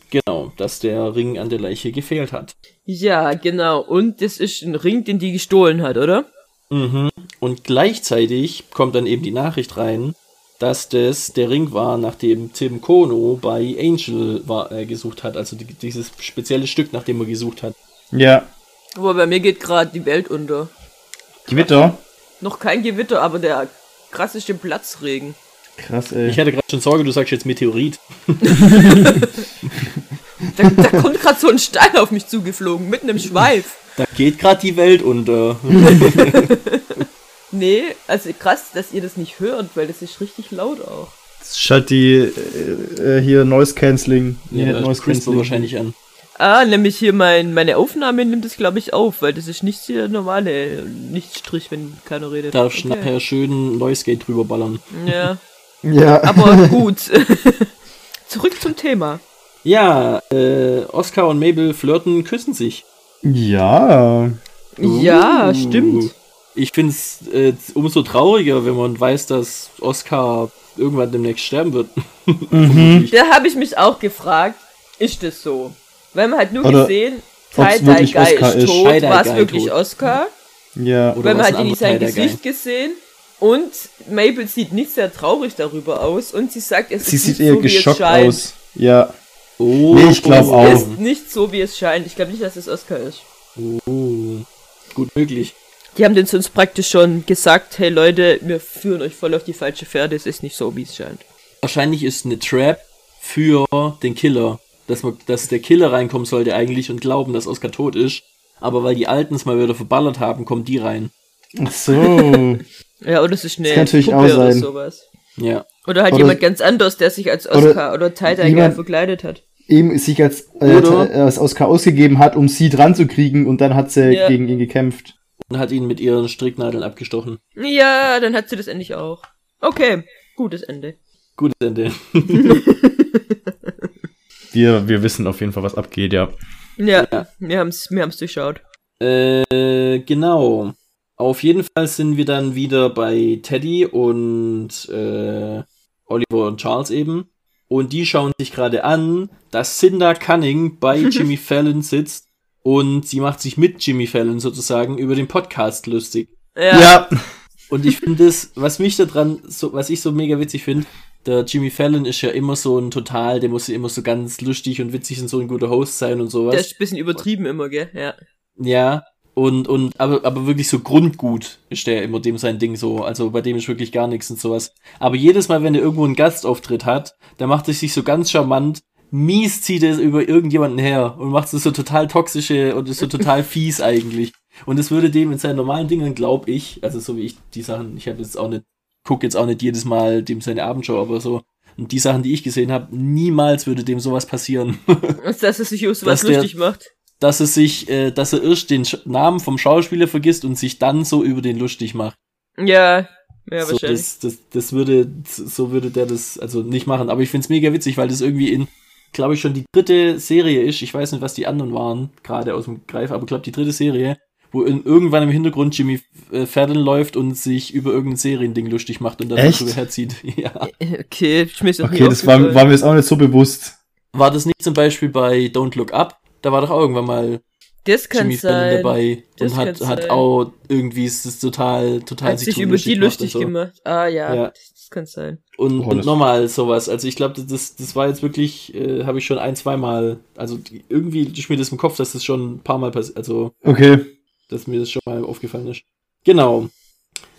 genau, dass der Ring an der Leiche gefehlt hat. Ja, genau. Und das ist ein Ring, den die gestohlen hat, oder? Mhm. Und gleichzeitig kommt dann eben die Nachricht rein, dass das der Ring war, nachdem Tim Kono bei Angel war, äh, gesucht hat, also die, dieses spezielle Stück, nach dem er gesucht hat. Ja. Aber bei mir geht gerade die Welt unter. Gewitter. Noch kein Gewitter, aber der krasseste Platzregen. Krass, ey. Ich hatte gerade schon Sorge, du sagst jetzt Meteorit. Da, da kommt gerade so ein Stein auf mich zugeflogen, mitten im Schweif. Da geht gerade die Welt unter. *laughs* Nee, also krass, dass ihr das nicht hört, weil das ist richtig laut auch. Das ist halt die, äh, äh, hier Noise Cancelling. Ja, Nee, Noise du wahrscheinlich an. Ah, nämlich hier mein, meine Aufnahme nimmt es, glaube ich, auf, weil das ist nicht der normale Lichtstrich, wenn keiner redet. Darfst nachher schön Noise Gate drüber ballern. Ja, *laughs* Ja. aber gut. *laughs* Zurück zum Thema. Ja, äh, Oscar und Mabel flirten, küssen sich. ja. Ja, Uh. stimmt. Ich find's äh, umso trauriger, wenn man weiß, dass Oscar irgendwann demnächst sterben wird. *laughs* Mhm. Da habe ich mich auch gefragt, ist das so? Weil man hat nur Oder gesehen, Tai wirklich Guy ist ist. tot, war es wirklich tot. Oscar? Ja. Oder Weil man hat nicht sein Guy. Gesicht gesehen und Mabel sieht nicht sehr traurig darüber aus und sie sagt, es Sie ist sieht nicht eher so, wie es geschockt scheint. aus. Ja. Oh, Nee, ich glaub oh, auch. Es ist nicht so, wie es scheint. Ich glaube nicht, dass es Oscar ist. Oh, gut möglich. Die haben den sonst praktisch schon gesagt, hey Leute, wir führen euch voll auf die falsche Pferde, es ist nicht so, wie es scheint. Wahrscheinlich ist eine Trap für den Killer. Dass, man, dass der Killer reinkommen sollte eigentlich und glauben, dass Oscar tot ist. Aber weil die Alten es mal wieder verballert haben, kommen die rein. Ach so. *laughs* Ja, oder es ist eine Das kann natürlich Puppe auch oder sein. sowas. Ja. Oder halt Oder- jemand ganz anders, der sich als Oder Oscar oder, Guy jemand- verkleidet hat. Eben sich als, äh, Oder- als Oscar ausgegeben hat, um sie dran zu kriegen und dann hat sie Ja. gegen ihn gekämpft. Und hat ihn mit ihren Stricknadeln abgestochen. Ja, dann hat sie das endlich auch. Okay, gutes Ende. Gutes Ende. *laughs* Wir, wir wissen auf jeden Fall, was abgeht, ja. Ja, Ja. wir haben's, wir haben's durchschaut. Äh, genau. Auf jeden Fall sind wir dann wieder bei Teddy und äh, Oliver und Charles eben. Und die schauen sich gerade an, dass Cinder Cunning bei *laughs* Jimmy Fallon sitzt und sie macht sich mit Jimmy Fallon sozusagen über den Podcast lustig. Ja. Und ich finde das, was mich da dran, so, was ich so mega witzig finde, der Jimmy Fallon ist ja immer so ein total, der muss ja immer so ganz lustig und witzig und so ein guter Host sein und sowas. Der ist ein bisschen übertrieben immer, gell? Ja. Ja, und, und, aber, aber wirklich so grundgut ist der immer dem sein Ding so. Also bei dem ist wirklich gar nichts und sowas. Aber jedes Mal, wenn er irgendwo einen Gastauftritt hat, dann macht er sich so ganz charmant, mies zieht er es über irgendjemanden her und macht so, so total toxische und ist so total fies eigentlich. Und es würde dem in seinen normalen Dingen, glaube ich, also so wie ich die Sachen, ich habe jetzt auch nicht, guck jetzt auch nicht jedes Mal dem seine Abendshow, aber so, und die Sachen, die ich gesehen habe, niemals würde dem sowas passieren. Und *laughs* dass er sich über sowas der- lustig macht. dass er sich, äh, dass er erst den Sch Namen vom Schauspieler vergisst und sich dann so über den lustig macht. Ja, ja, so, wahrscheinlich. das, das, das würde, so würde der das also nicht machen. Aber ich find's mega witzig, weil das irgendwie in, glaube ich, schon die dritte Serie ist. Ich weiß nicht, was die anderen waren, gerade aus dem Greif, aber glaube die dritte Serie, wo in, irgendwann im Hintergrund Jimmy äh, Fallon läuft und sich über irgendein Seriending lustig macht und dann Echt? drüber herzieht. *laughs* Ja. Okay, ich mir Okay, das war, war mir jetzt auch nicht so bewusst. War das nicht zum Beispiel bei Don't Look Up? Da war doch auch irgendwann mal Das kann Jimmy Fallon sein. dabei Das und hat, hat sein. auch irgendwie ist es total, total Hat sich drüber über die lustig so. gemacht. Ah ja, Ja. das kann sein. Und, Oh, und das- nochmal sowas. Also ich glaube, das, das war jetzt wirklich, äh, habe ich schon ein, zweimal, also irgendwie ist mir das im Kopf, dass das schon ein paar Mal passiert, also Okay. Dass mir das schon mal aufgefallen ist. Genau.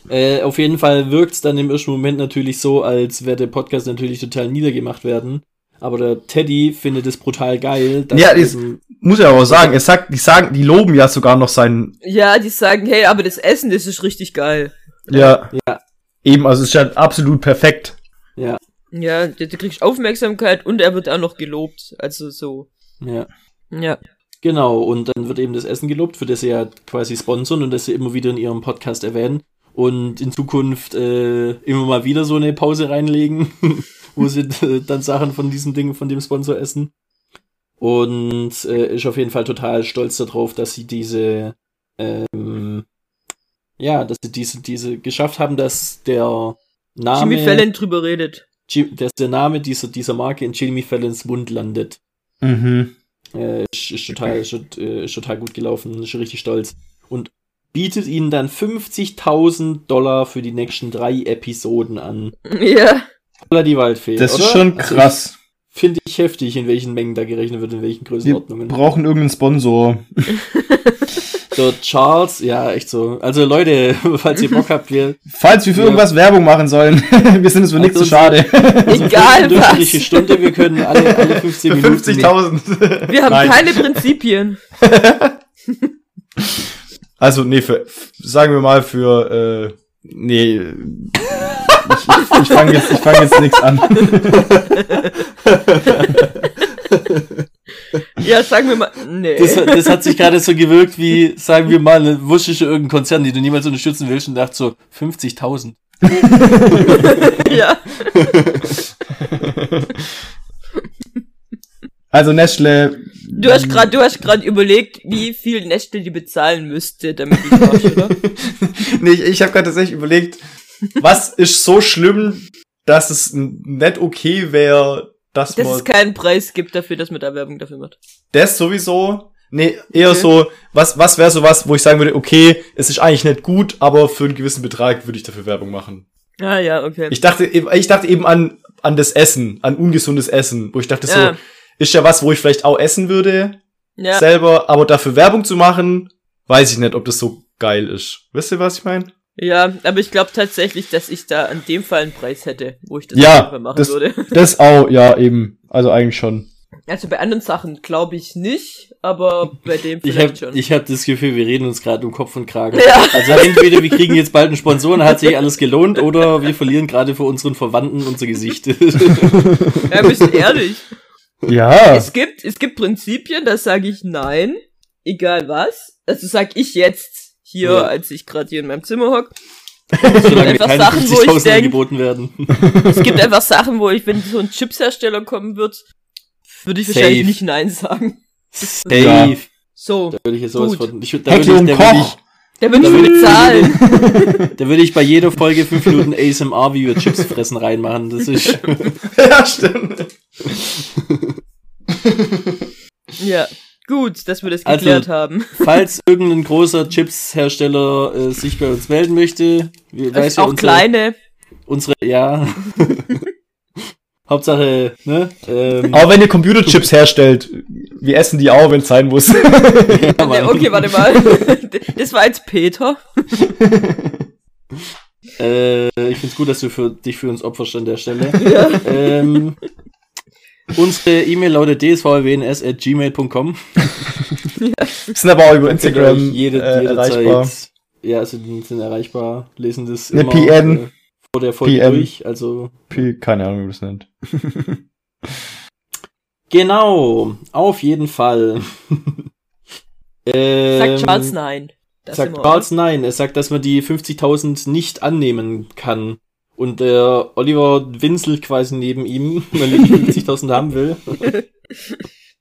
Äh, auf jeden Fall wirkt es dann im ersten Moment natürlich so, als wäre der Podcast natürlich total niedergemacht werden. Aber der Teddy findet es brutal geil. dass Ja, eben- Muss ich aber auch sagen, es sagt, die sagen, die loben ja sogar noch seinen, Ja, die sagen, hey, aber das Essen, das ist richtig geil. ja, ja, eben, also es ist ja absolut perfekt. ja, Ja, du, du kriegst Aufmerksamkeit und er wird auch noch gelobt. Also so. ja. Ja. Genau, und dann wird eben das Essen gelobt, für das sie ja quasi sponsern und das sie immer wieder in ihrem Podcast erwähnen. Und in Zukunft äh, immer mal wieder so eine Pause reinlegen, *laughs* wo sie äh, dann Sachen von diesem Ding, von dem Sponsor essen. Und äh, ist auf jeden Fall total stolz darauf, dass sie diese, ähm, ja, dass sie diese, diese geschafft haben, dass der Name, Jimmy Fallon drüber redet. Jim, dass der Name dieser, dieser Marke in Jimmy Fallons Mund landet. Mhm. Äh, ist, ist, total, ist, ist total gut gelaufen, ist richtig stolz. Und bietet ihnen dann 50.000 Dollar für die nächsten drei Episoden an. *laughs* Ja. Holla die Waldfee. Das oder? ist schon Also krass. ich- Finde ich heftig, in welchen Mengen da gerechnet wird, in welchen Wir Größenordnungen. brauchen irgendeinen Sponsor. *laughs* Der Charles, ja, echt so. Also Leute, *laughs* falls ihr Bock habt, wir Falls wir für Ja. irgendwas Werbung machen sollen, *laughs* wir sind uns für nichts zu Also, schade. Egal eine durchschnittliche was. Stunde, wir können alle, alle 15 Für Minuten. 50.000. Wir haben Nein. keine Prinzipien. *laughs* Also, nee, für, sagen wir mal für, äh, nee, ich, ich, ich fange jetzt, ich fang jetzt nichts an. Ja, sagen wir mal. Nee. Das, das hat sich gerade so gewirkt wie, sagen wir mal, eine wuschische irgendein Konzern, die du niemals unterstützen willst und dachte so, 50.000. *laughs* ja. Also, Nestle. Du hast gerade, du hast gerade überlegt, wie viel Nestle die bezahlen müsste, damit ich mach, oder? *laughs* Nee, ich, ich habe gerade tatsächlich überlegt, was ist so schlimm, dass es nicht okay wäre, dass Dass es keinen Preis gibt dafür, dass man da Werbung dafür macht. das sowieso. Nee, eher Okay. so, was, was wäre so was, wo ich sagen würde, okay, es ist eigentlich nicht gut, aber für einen gewissen Betrag würde ich dafür Werbung machen. Ah ja, okay. Ich dachte, eben- ich dachte eben an, an das Essen, an ungesundes Essen, wo ich dachte Ja. so, ist ja was, wo ich vielleicht auch essen würde, ja. selber, aber dafür Werbung zu machen, weiß ich nicht, ob das so geil ist. Wisst ihr, was ich meine? Ja, aber ich glaube tatsächlich, dass ich da an dem Fall einen Preis hätte, wo ich das Ja, machen das- würde. *laughs* Das auch, ja, eben. Also eigentlich schon. Also bei anderen Sachen glaube ich nicht, aber bei dem Ich vielleicht habe schon. ich hab das Gefühl, wir reden uns gerade um Kopf und Kragen. Ja. Also entweder wir kriegen jetzt bald einen Sponsor und hat sich alles gelohnt oder wir verlieren gerade vor unseren Verwandten unser Gesicht. *laughs* ja, wir müssen ehrlich. Ja. Es gibt, es gibt Prinzipien, da sage ich nein, egal was. Also sag ich jetzt hier, Ja. als ich gerade hier in meinem Zimmer hock. *laughs* Solange mir einfach Sachen, wo ich 50.000 denk- angeboten werden. Es gibt einfach Sachen, wo ich, wenn so ein Chipshersteller kommen wird, würde ich Safe. wahrscheinlich nicht nein sagen. Safe. Ja. So, Da würde ich jetzt sowas Gut. von. Ich, da würde ich, da Koch. *laughs* da würde ich bezahlen. da würde ich bei jeder Folge fünf Minuten ASMR, wie wir Chips fressen, reinmachen. Das ist. ja, stimmt. ja, gut, dass wir das Also, geklärt haben. *laughs* Falls irgendein großer Chipshersteller äh, sich bei uns melden möchte, wir weiß Also ja auch unsere, kleine. unsere, ja. *laughs* Hauptsache, ne? Ähm, Aber wenn ihr Computerchips herstellt, wir essen die auch, wenn es sein muss. *laughs* ja, Mann. okay, warte mal. Das war jetzt Peter. Äh, ich find's gut, dass du für, dich für uns opferst an der Stelle. Ja. ähm, unsere E-Mail lautet dsvwns.gmail.com. *laughs* sind aber auch über Instagram jede, äh, jederzeit. erreichbar. Ja, sind, sind erreichbar, lesen das Eine immer PN. Äh, vor der Folge PM. durch. Also P- Keine Ahnung, wie man das nennt. *laughs* genau, auf jeden Fall. *laughs* ähm, Sagt Charles nein. Das sagt Charles nein. Er sagt, dass man die 50.000 nicht annehmen kann. Und der Oliver winselt quasi neben ihm, *laughs* weil er die 50.000 haben will.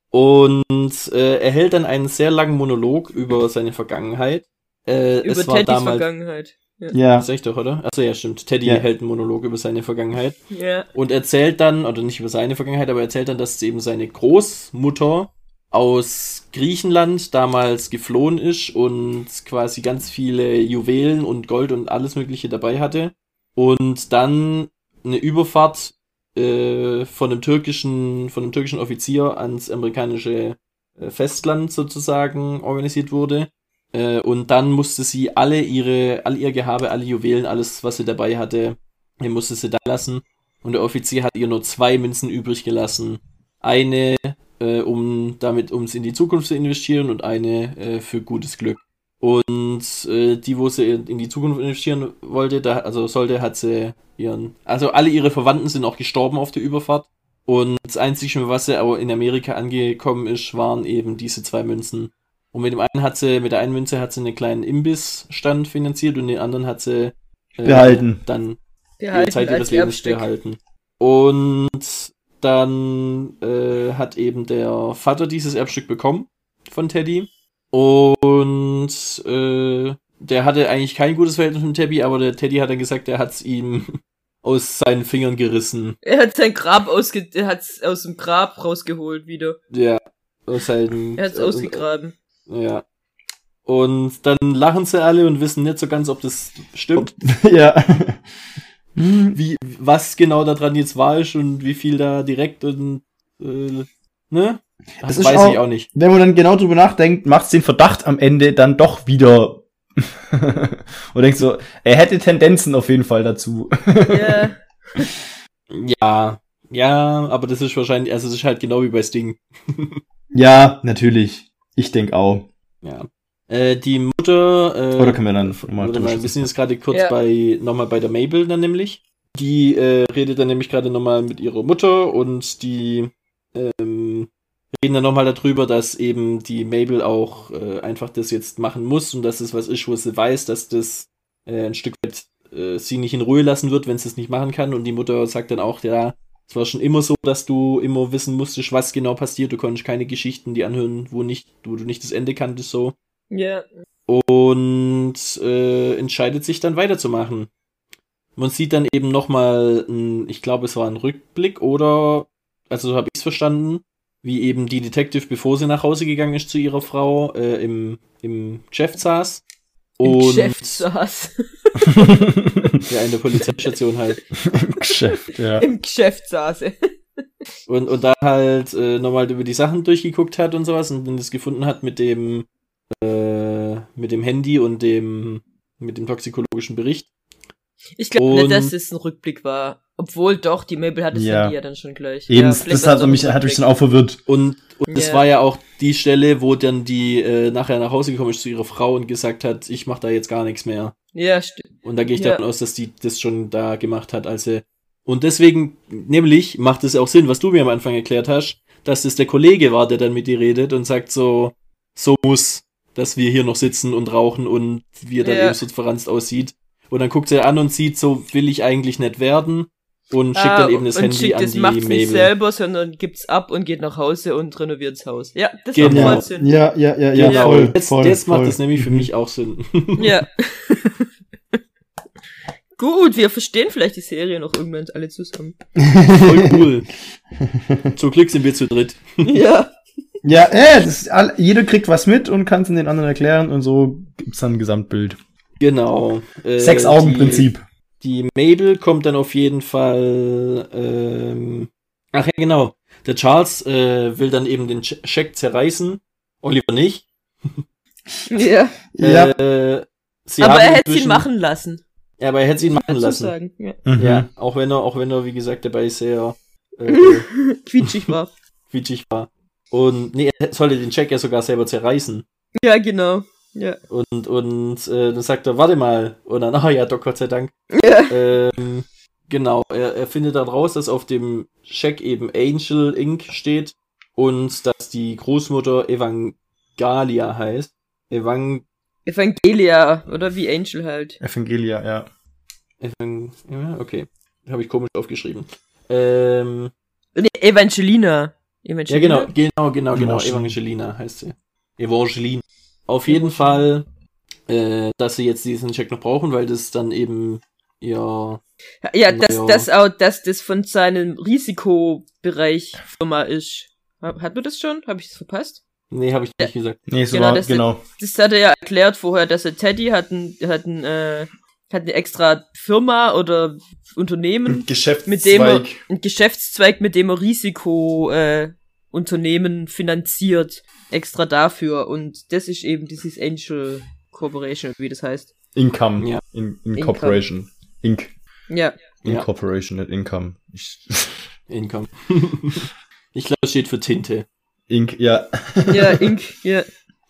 Und äh, er hält dann einen sehr langen Monolog über seine Vergangenheit. Äh, Über es war Teddys damals. Vergangenheit. Ja. Das sag ich doch, oder? Achso, ja, stimmt. Teddy Ja. hält einen Monolog über seine Vergangenheit. Ja. Und erzählt dann, oder nicht über seine Vergangenheit, aber erzählt dann, dass eben seine Großmutter aus Griechenland damals geflohen ist und quasi ganz viele Juwelen und Gold und alles Mögliche dabei hatte. Und dann eine Überfahrt äh, von einem türkischen, von einem türkischen Offizier ans amerikanische äh, Festland sozusagen organisiert wurde. Äh, und dann musste sie alle ihre, all ihr Gehabe, alle Juwelen, alles, was sie dabei hatte, musste sie da lassen. Und der Offizier hat ihr nur zwei Münzen übrig gelassen. Eine, äh, um damit, um es in die Zukunft zu investieren und eine äh, für gutes Glück. Und äh, die, wo sie in die Zukunft investieren wollte, da, also sollte, hat sie ihren, also alle ihre Verwandten sind auch gestorben auf der Überfahrt. Und das Einzige, was sie aber in Amerika angekommen ist, waren eben diese zwei Münzen. Und mit dem einen hat sie, mit der einen Münze hat sie einen kleinen Imbissstand finanziert und den anderen hat sie äh, Behalten. dann die Behalten Zeit ihres Lebens behalten. Und dann äh, hat eben der Vater dieses Erbstück bekommen von Teddy. Und äh, der hatte eigentlich kein gutes Verhältnis mit Teddy, aber der Teddy hat dann gesagt, er hat es ihm *laughs* aus seinen Fingern gerissen. Er hat sein Grab ausge er hat's aus dem Grab rausgeholt wieder. Ja, aus seinen. Er hat's äh, ausgegraben. Ja. Und dann lachen sie alle und wissen nicht so ganz, ob das stimmt, *laughs* ja. *laughs* wie, was genau daran jetzt wahr ist und wie viel da direkt und, äh, ne? Das, Das ist weiß ich auch- auch nicht. Wenn man dann genau drüber nachdenkt, macht's den Verdacht am Ende dann doch wieder. *laughs* Und denkst so, er hätte Tendenzen auf jeden Fall dazu. Ja. *laughs* Ja, ja, aber das ist wahrscheinlich, also das ist halt genau wie bei Sting. *laughs* ja, natürlich. Ich denk auch. Ja. Äh, die Mutter, äh, Oder können wir dann nochmal Warte mal, wir sind jetzt gerade kurz Ja. bei nochmal bei der Mabel dann nämlich. Die äh, redet dann nämlich gerade nochmal mit ihrer Mutter und die ähm, reden dann nochmal darüber, dass eben die Mabel auch äh, einfach das jetzt machen muss und dass es was ist, wo sie weiß, dass das äh, ein Stück weit äh, sie nicht in Ruhe lassen wird, wenn sie es nicht machen kann. Und die Mutter sagt dann auch, ja, es war schon immer so, dass du immer wissen musstest, was genau passiert. Du konntest keine Geschichten die anhören, wo nicht, wo du nicht das Ende kanntest so Ja. und äh, entscheidet sich dann weiterzumachen. Man sieht dann eben nochmal, ich glaube, es war ein Rückblick oder, also so habe ich es verstanden, wie eben die Detective, bevor sie nach Hause gegangen ist zu ihrer Frau, äh, im, im Geschäft saß. Im Und Geschäft saß. ja, in der Polizeistation halt. Im Geschäft, ja. Im Geschäft saß er. Und, und da halt äh, nochmal über die Sachen durchgeguckt hat und sowas und dann das gefunden hat mit dem äh, mit dem Handy und dem mit dem toxikologischen Bericht. Ich glaube nicht, dass es ein Rückblick war. Obwohl doch, die Mabel hat das Ja. Handy ja dann schon gleich. Eben, ja, das hat es mich, hat mich dann auch verwirrt. Und, und das Ja. war ja auch die Stelle, wo dann die äh, nachher nach Hause gekommen ist zu ihrer Frau und gesagt hat, ich mache da jetzt gar nichts mehr. Ja, stimmt. Und da gehe ich Ja. davon aus, dass die das schon da gemacht hat, als sie. Und deswegen, nämlich, macht es auch Sinn, was du mir am Anfang erklärt hast, dass es der Kollege war, der dann mit dir redet und sagt so, so muss, dass wir hier noch sitzen und rauchen und wie er dann Ja. eben so verranzt aussieht. Und dann guckt sie an und sieht, so will ich eigentlich nicht werden. Und schickt Ah, dann eben das und Handy schickt an es, die macht's nicht Mabel. selber, sondern gibt's ab und geht nach Hause und renoviert's Haus. Ja, das Genau. macht voll Sinn. Ja, ja, ja, ja, Genau, voll, jetzt, voll, jetzt macht voll. das nämlich für Mhm. mich auch Sinn. *laughs* Ja. Gut, wir verstehen vielleicht die Serie noch irgendwann alle zusammen. Voll cool. Zum Glück sind wir zu dritt. ja. Ja, äh, das ist all, jeder kriegt was mit und kann es den anderen erklären und so gibt's dann ein Gesamtbild. Genau. Äh, Sechs-Augen-Prinzip. Die, Mabel kommt dann auf jeden Fall. Ähm, ach ja, genau. Der Charles äh, will dann eben den Sch- Scheck zerreißen. Oliver nicht. Ja. *laughs* Ja. Äh, sie Aber er hätte ihn machen lassen. Ja, aber er hätte ihn machen lassen. Sagen. Ja. Mhm. Ja, auch wenn er, auch wenn er, wie gesagt, dabei sehr äh, *laughs* Quietschig war. quietschig war. Und nee, er sollte den Check ja sogar selber zerreißen. Ja, genau. Ja. Und, und äh, dann sagt er, warte mal. Und dann, *laughs* ah ja, doch, Gott sei Dank. Ja. Ähm, genau, er, er findet dann raus, dass auf dem Scheck eben Angel Inc. steht und dass die Großmutter Evangalia heißt. Evang, Evangelia, oder wie Angel halt. Evangelia, ja. Evang, ja, okay. Habe ich komisch aufgeschrieben. Ähm, Nee, Evangelina. ja, Evangelina? genau, genau, genau, genau. Evangeline. Evangelina heißt sie. Evangeline. Auf jeden Fall, äh, dass sie jetzt diesen Check noch brauchen, weil das dann eben ihr Ja, dass Ja. das auch, dass das von seinem Risikobereich Firma ist. Hat man das schon? Habe ich das verpasst? Nee, habe ich nicht gesagt. Nee, so Genau, war, das- genau. Das hat er ja erklärt vorher, dass er Teddy hat ein, hat ein, äh, hat eine extra Firma oder Unternehmen, Geschäftszweig. mit dem er, ein Geschäftszweig, mit dem er Risiko, äh, Unternehmen finanziert, extra dafür. Und das ist eben dieses Angel Corporation, wie das heißt. Income. Ja. In, Incorporation. Inc. Ja. Ja. Incorporation, nicht Income. Ich, *laughs* Income. *laughs* ich glaube, es steht für Tinte. Inc, ja. Ja, *laughs* Inc. Ja.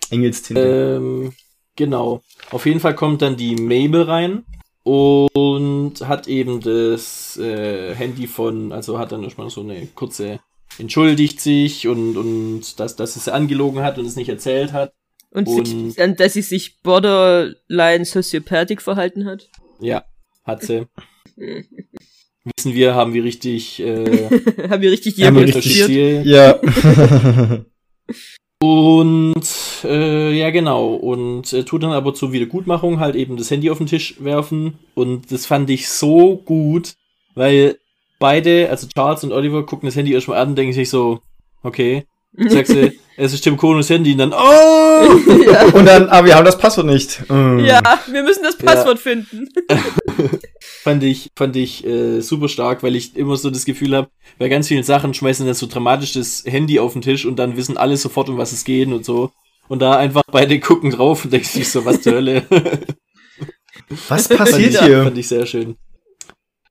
Engels Tinte. Ähm, genau. Auf jeden Fall kommt dann die Mabel rein und hat eben das äh, Handy von, also hat dann erstmal so eine kurze, entschuldigt sich und, und dass, dass es angelogen hat und es nicht erzählt hat. Und, Und- sich, dass sie sich borderline sociopathic verhalten hat. Ja, hat sie. Wissen wir, haben wir richtig äh, *laughs* Haben wir richtig Haben wir jemand richtig- recherchiert. ja. *laughs* Und äh, ja, genau. Und äh, tut dann aber zur Wiedergutmachung halt eben das Handy auf den Tisch werfen. Und das fand ich so gut, weil beide, also Charles und Oliver, gucken das Handy erstmal an und denken sich so, okay. Sagst du, *laughs* es ist Tim Konos Handy und dann, *laughs* oh! ja. Und dann, aber wir haben das Passwort nicht. Mm. ja, wir müssen das Passwort finden. *laughs* fand ich, fand ich äh, super stark, weil ich immer so das Gefühl habe, bei ganz vielen Sachen schmeißen dann so dramatisch das Handy auf den Tisch und dann wissen alle sofort, um was es geht und so. Und da einfach beide gucken drauf und denken sich so, was zur Hölle. Was fand, passiert ich, hier? fand ich sehr schön.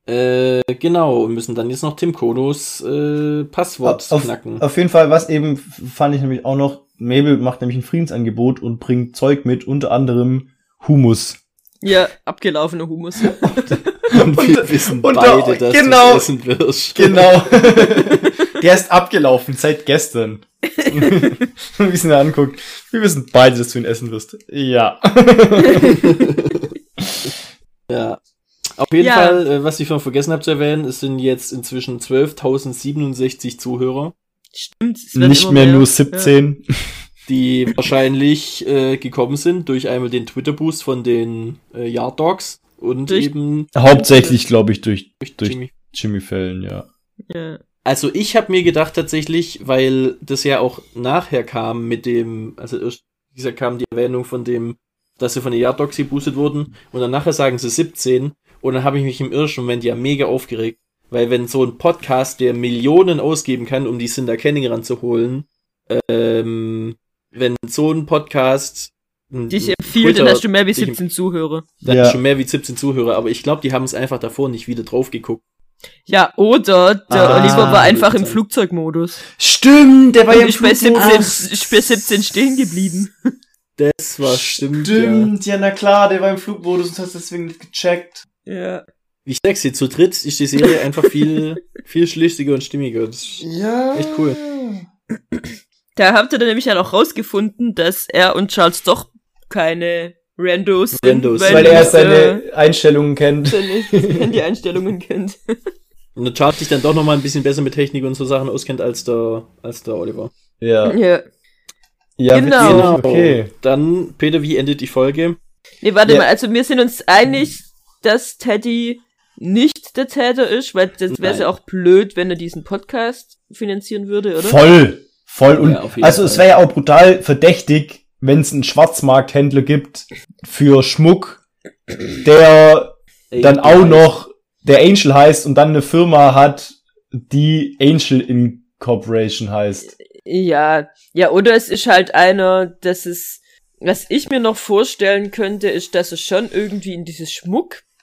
Äh, genau, und müssen dann jetzt noch Tim Konos äh, Passwort auf, knacken. auf jeden Fall, was eben fand ich nämlich auch noch, Mabel macht nämlich ein Friedensangebot und bringt Zeug mit, unter anderem Humus. Ja, abgelaufener Humus. *laughs* und wir wissen und beide, da- dass genau. du es essen wirst. Genau. *laughs* Der ist abgelaufen seit gestern. *laughs* Wie es ihn anguckt. Wir wissen beide, dass du ihn essen wirst. Ja. Ja. Auf jeden Ja. Fall, äh, was ich noch vergessen habe zu erwähnen, es sind jetzt inzwischen 12.067 Zuhörer, Stimmt. Nicht mehr mehr. nur 17. *laughs* die wahrscheinlich äh, gekommen sind durch einmal den Twitter-Boost von den äh, Yard Dogs und Durch- eben Hauptsächlich, glaube ich, durch, durch, durch Jimmy. Jimmy Fallon, ja. Ja. ja. Also ich habe mir gedacht tatsächlich, weil das ja auch nachher kam mit dem, also erst dieser kam die Erwähnung von dem, dass sie von den Yard Dogs geboostet wurden und dann nachher sagen sie 17 und dann habe ich mich im ersten Moment ja mega aufgeregt, weil wenn so ein Podcast, der Millionen ausgeben kann, um die Cinder Canning ranzuholen, ähm, wenn so ein Podcast ein- Dich ein empfiehlt, Twitter- dann hast du mehr wie dich 17 Zuhörer. da Ja. ist schon mehr wie 17 Zuhörer, aber ich glaube, die haben es einfach davor nicht wieder drauf geguckt. Ja, oder der Ah, Oliver war einfach im Flugzeug. Flugzeugmodus. Stimmt, der war ja im Flugmodus. 17, ich bei 17 stehen geblieben. Das war stimmt, ja. Stimmt, ja. na klar, der war im Flugmodus und hast deswegen nicht gecheckt. Ja. Ich sag's dir, zu dritt ist die Serie einfach viel, *laughs* viel schlüssiger und stimmiger. Das ist Ja. Echt cool. Da habt ihr dann nämlich ja auch rausgefunden, dass er und Charles doch keine Randos sind. Randos. Weil er äh, seine Einstellungen kennt. *laughs* seine Handy-Einstellungen kennt. Und der Charles sich dann doch nochmal ein bisschen besser mit Technik und so Sachen auskennt als der, als der Oliver. Ja. Ja. Ja, Genau. witzig. Okay. Dann, Peter, wie endet die Folge? Nee, warte Ja. mal, also wir sind uns einig, dass Teddy nicht der Täter ist, weil das wäre ja auch blöd, wenn er diesen Podcast finanzieren würde, oder? Voll. Voll. Und Ja, auf jeden also Fall. es wäre ja auch brutal verdächtig, wenn es einen Schwarzmarkthändler gibt für Schmuck, der dann auch noch der Angel heißt und dann eine Firma hat, die Angel Incorporation heißt. Ja, ja, oder es ist halt einer, das ist, was ich mir noch vorstellen könnte, ist, dass er schon irgendwie in dieses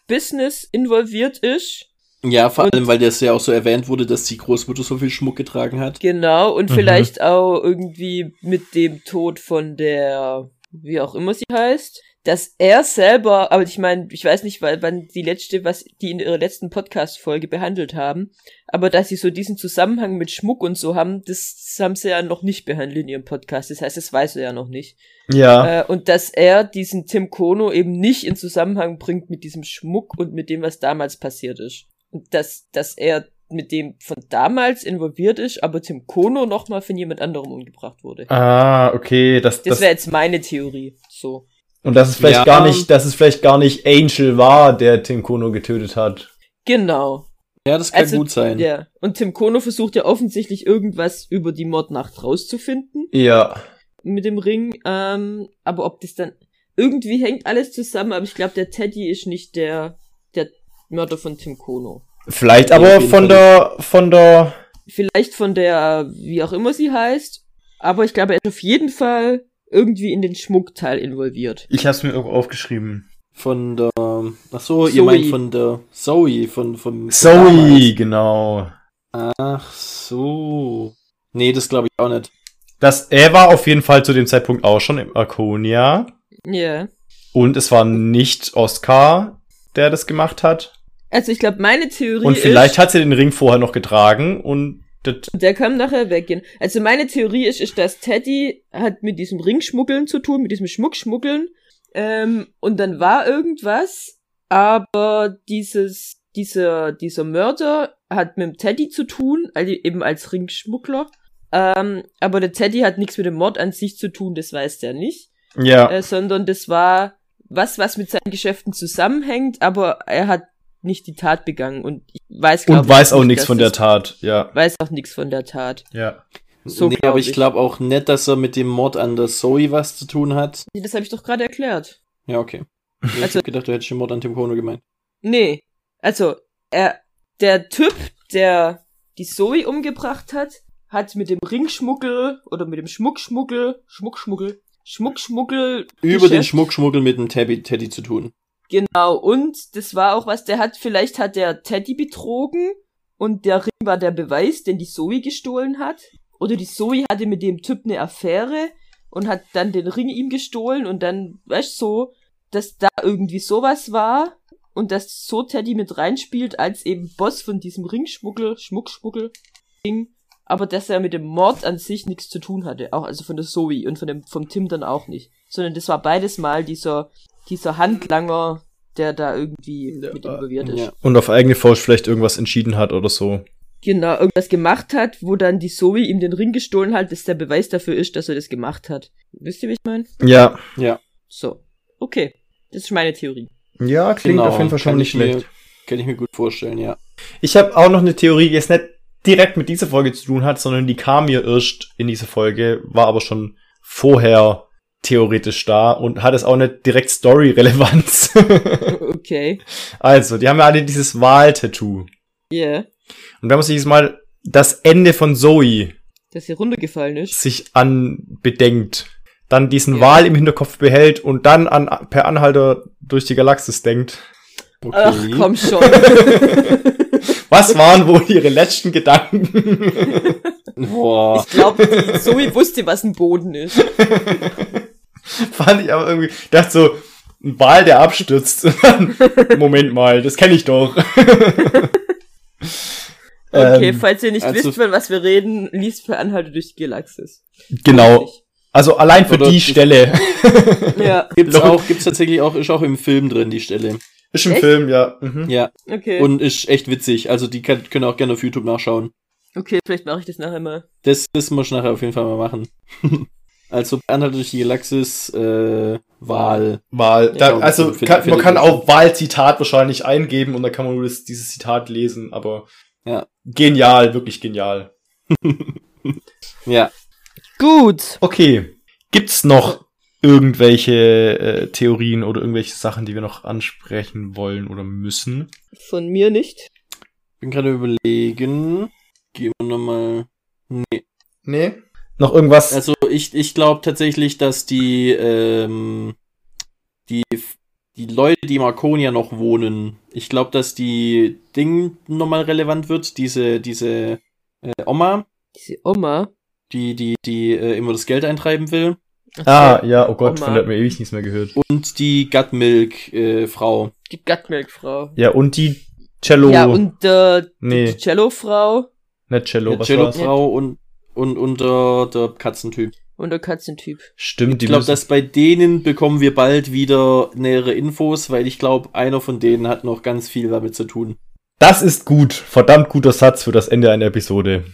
Schmuck-Business involviert ist. Ja, vor allem, weil das ja auch so erwähnt wurde, dass die Großmutter so viel Schmuck getragen hat. Genau, und Mhm. vielleicht auch irgendwie mit dem Tod von der, wie auch immer sie heißt, dass er selber, aber ich meine, ich weiß nicht, wann die letzte, was die in ihrer letzten Podcast-Folge behandelt haben, aber dass sie so diesen Zusammenhang mit Schmuck und so haben, das haben sie ja noch nicht behandelt in ihrem Podcast. Das heißt, das weiß er ja noch nicht. Ja. Äh, und dass er diesen Tim Kono eben nicht in Zusammenhang bringt mit diesem Schmuck und mit dem, was damals passiert ist. Und dass, dass er mit dem von damals involviert ist, aber Tim Kono nochmal von jemand anderem umgebracht wurde. Ah, okay. Das, Das das, wäre jetzt meine Theorie. So. Und das ist vielleicht Ja. gar nicht, dass es vielleicht gar nicht Angel war, der Tim Kono getötet hat. Genau. Ja, das kann Also, gut sein. Ja. Und Tim Kono versucht ja offensichtlich irgendwas über die Mordnacht rauszufinden Ja. mit dem Ring. Ähm, aber ob das dann irgendwie hängt alles zusammen, aber ich glaube, der Teddy ist nicht der, der Mörder von Tim Kono. Vielleicht aber von Fall. der, von der, vielleicht von der, wie auch immer sie heißt, aber ich glaube, er ist auf jeden Fall irgendwie in den Schmuckteil involviert. ich hab's mir irgendwo aufgeschrieben. Von der, ach so, ihr meint von der Zoe, von, vom. Zoe, genau. Ach so. Nee, das glaube ich auch nicht. Das, er war auf jeden Fall zu dem Zeitpunkt auch schon im Arconia. Ja. Und es war nicht Oscar, der das gemacht hat. Also ich glaube, meine Theorie Und vielleicht ist, hat sie den Ring vorher noch getragen und das, der kann nachher weggehen. Also meine Theorie ist, ist, dass Teddy hat mit diesem Ringschmuggeln zu tun, mit diesem Schmuckschmuggeln. Ähm, und dann war irgendwas, aber dieses, dieser, dieser Mörder hat mit dem Teddy zu tun, also eben als Ringschmuggler. Ähm, aber der Teddy hat nichts mit dem Mord an sich zu tun, das weiß der nicht. ja. äh, sondern das war was, was mit seinen Geschäften zusammenhängt, aber er hat nicht die Tat begangen und ich weiß glaub und weiß auch nicht, nichts von der Tat, ja. Weiß auch nichts von der Tat. Ja. So nee, glaub aber ich ich. glaube auch nicht, dass er mit dem Mord an der Zoe was zu tun hat. Das habe ich doch gerade erklärt. Ja, okay. Ich Also- hab gedacht, du hättest den Mord an Tim Kono gemeint. Nee, also er, der Typ, der die Zoe umgebracht hat, hat mit dem Ringschmuggel oder mit dem Schmuckschmuggel, Schmuckschmuggel, Schmuckschmuggel Über den Schmuckschmuggel mit dem Teddy, Teddy zu tun. Genau, und das war auch was, der hat, vielleicht hat der Teddy betrogen und der Ring war der Beweis, den die Zoe gestohlen hat. Oder die Zoe hatte mit dem Typ eine Affäre und hat dann den Ring ihm gestohlen und dann, weißt du, so, dass da irgendwie sowas war und dass so Teddy mit reinspielt als eben Boss von diesem Ringschmuggel, Schmuckschmuggel Ding, aber dass er mit dem Mord an sich nichts zu tun hatte, auch also von der Zoe und von dem vom Tim dann auch nicht, sondern das war beides mal dieser dieser Handlanger, der da irgendwie Ja, mit involviert ist. Ja. Und auf eigene Faust vielleicht irgendwas entschieden hat oder so. Genau, irgendwas gemacht hat, wo dann die Zoe ihm den Ring gestohlen hat, dass der Beweis dafür ist, dass er das gemacht hat. Wisst ihr, wie ich meine? Ja. Ja, So. Okay. Das ist meine Theorie. Ja, klingt genau. auf jeden Fall schon Kann nicht ich mir- schlecht. Kann ich mir gut vorstellen, ja. Ich habe auch noch eine Theorie, die jetzt nicht direkt mit dieser Folge zu tun hat, sondern die kam mir erst in diese Folge, war aber schon vorher theoretisch da und hat es auch nicht direkt Story-Relevanz. *laughs* Okay. also, die haben ja alle dieses Wahl-Tattoo. Yeah. Und wenn man sich jetzt mal das Ende von Zoe Dass hier runtergefallen ist. sich anbedenkt, dann diesen Ja. Wal im Hinterkopf behält und dann an per Anhalter durch die Galaxis denkt. Okay. Ach, komm schon. *laughs* Was waren wohl ihre letzten Gedanken? *laughs* Boah. Ich glaube, Zoe wusste, was ein Boden ist. *laughs* Fand ich aber irgendwie, ich dachte so, ein Ball, der abstürzt. *laughs* Moment mal, das kenne ich doch. *laughs* Okay, Ähm, falls ihr nicht also- wisst, von was wir reden, liest für Anhalte durch die Galaxis. genau. Also allein für Oder die das- Stelle. Ja, Gibt's auch, gibt's tatsächlich auch, ist auch im Film drin, die Stelle. Ist im Echt? Film, ja. Mhm. Ja. okay. Und ist echt witzig. Also die kann, können auch gerne auf YouTube nachschauen. okay, vielleicht mache ich das nachher mal. Das, das muss ich nachher auf jeden Fall mal machen. Also Anhalt durch die Galaxis, äh, Wahl. Wahl. Da, Ja, also kann, man kann auch Wahlzitat wahrscheinlich eingeben und dann kann man nur das, dieses Zitat lesen, aber Ja. genial, wirklich genial. *laughs* Ja. Gut. Okay. Gibt's noch irgendwelche äh, Theorien oder irgendwelche Sachen, die wir noch ansprechen wollen oder müssen? Von mir nicht. Bin gerade überlegen. Gehen wir nochmal. Nee. Nee. Noch irgendwas? Also ich, ich glaube tatsächlich, dass die, ähm, die, die Leute, die in Marconia noch wohnen, ich glaube, dass die Ding nochmal relevant wird, diese, diese äh, Oma, Diese Oma. die, die, die äh, immer das Geld eintreiben will. ah, ja, oh Gott, Oma. von der hat mir ewig nichts mehr gehört. Und die Gutmilk-Frau. Die Gutmilk-Frau. Ja, und die Cello. Ja, und äh, nee, die Cello-Frau nicht Cello, war's? Cello-Frau und, und, und der, der Katzentyp. und der Katzentyp. Stimmt, Ich glaube, dass bei denen bekommen wir bald wieder nähere Infos, weil ich glaube, einer von denen hat noch ganz viel damit zu tun. das ist gut. Verdammt guter Satz für das Ende einer Episode.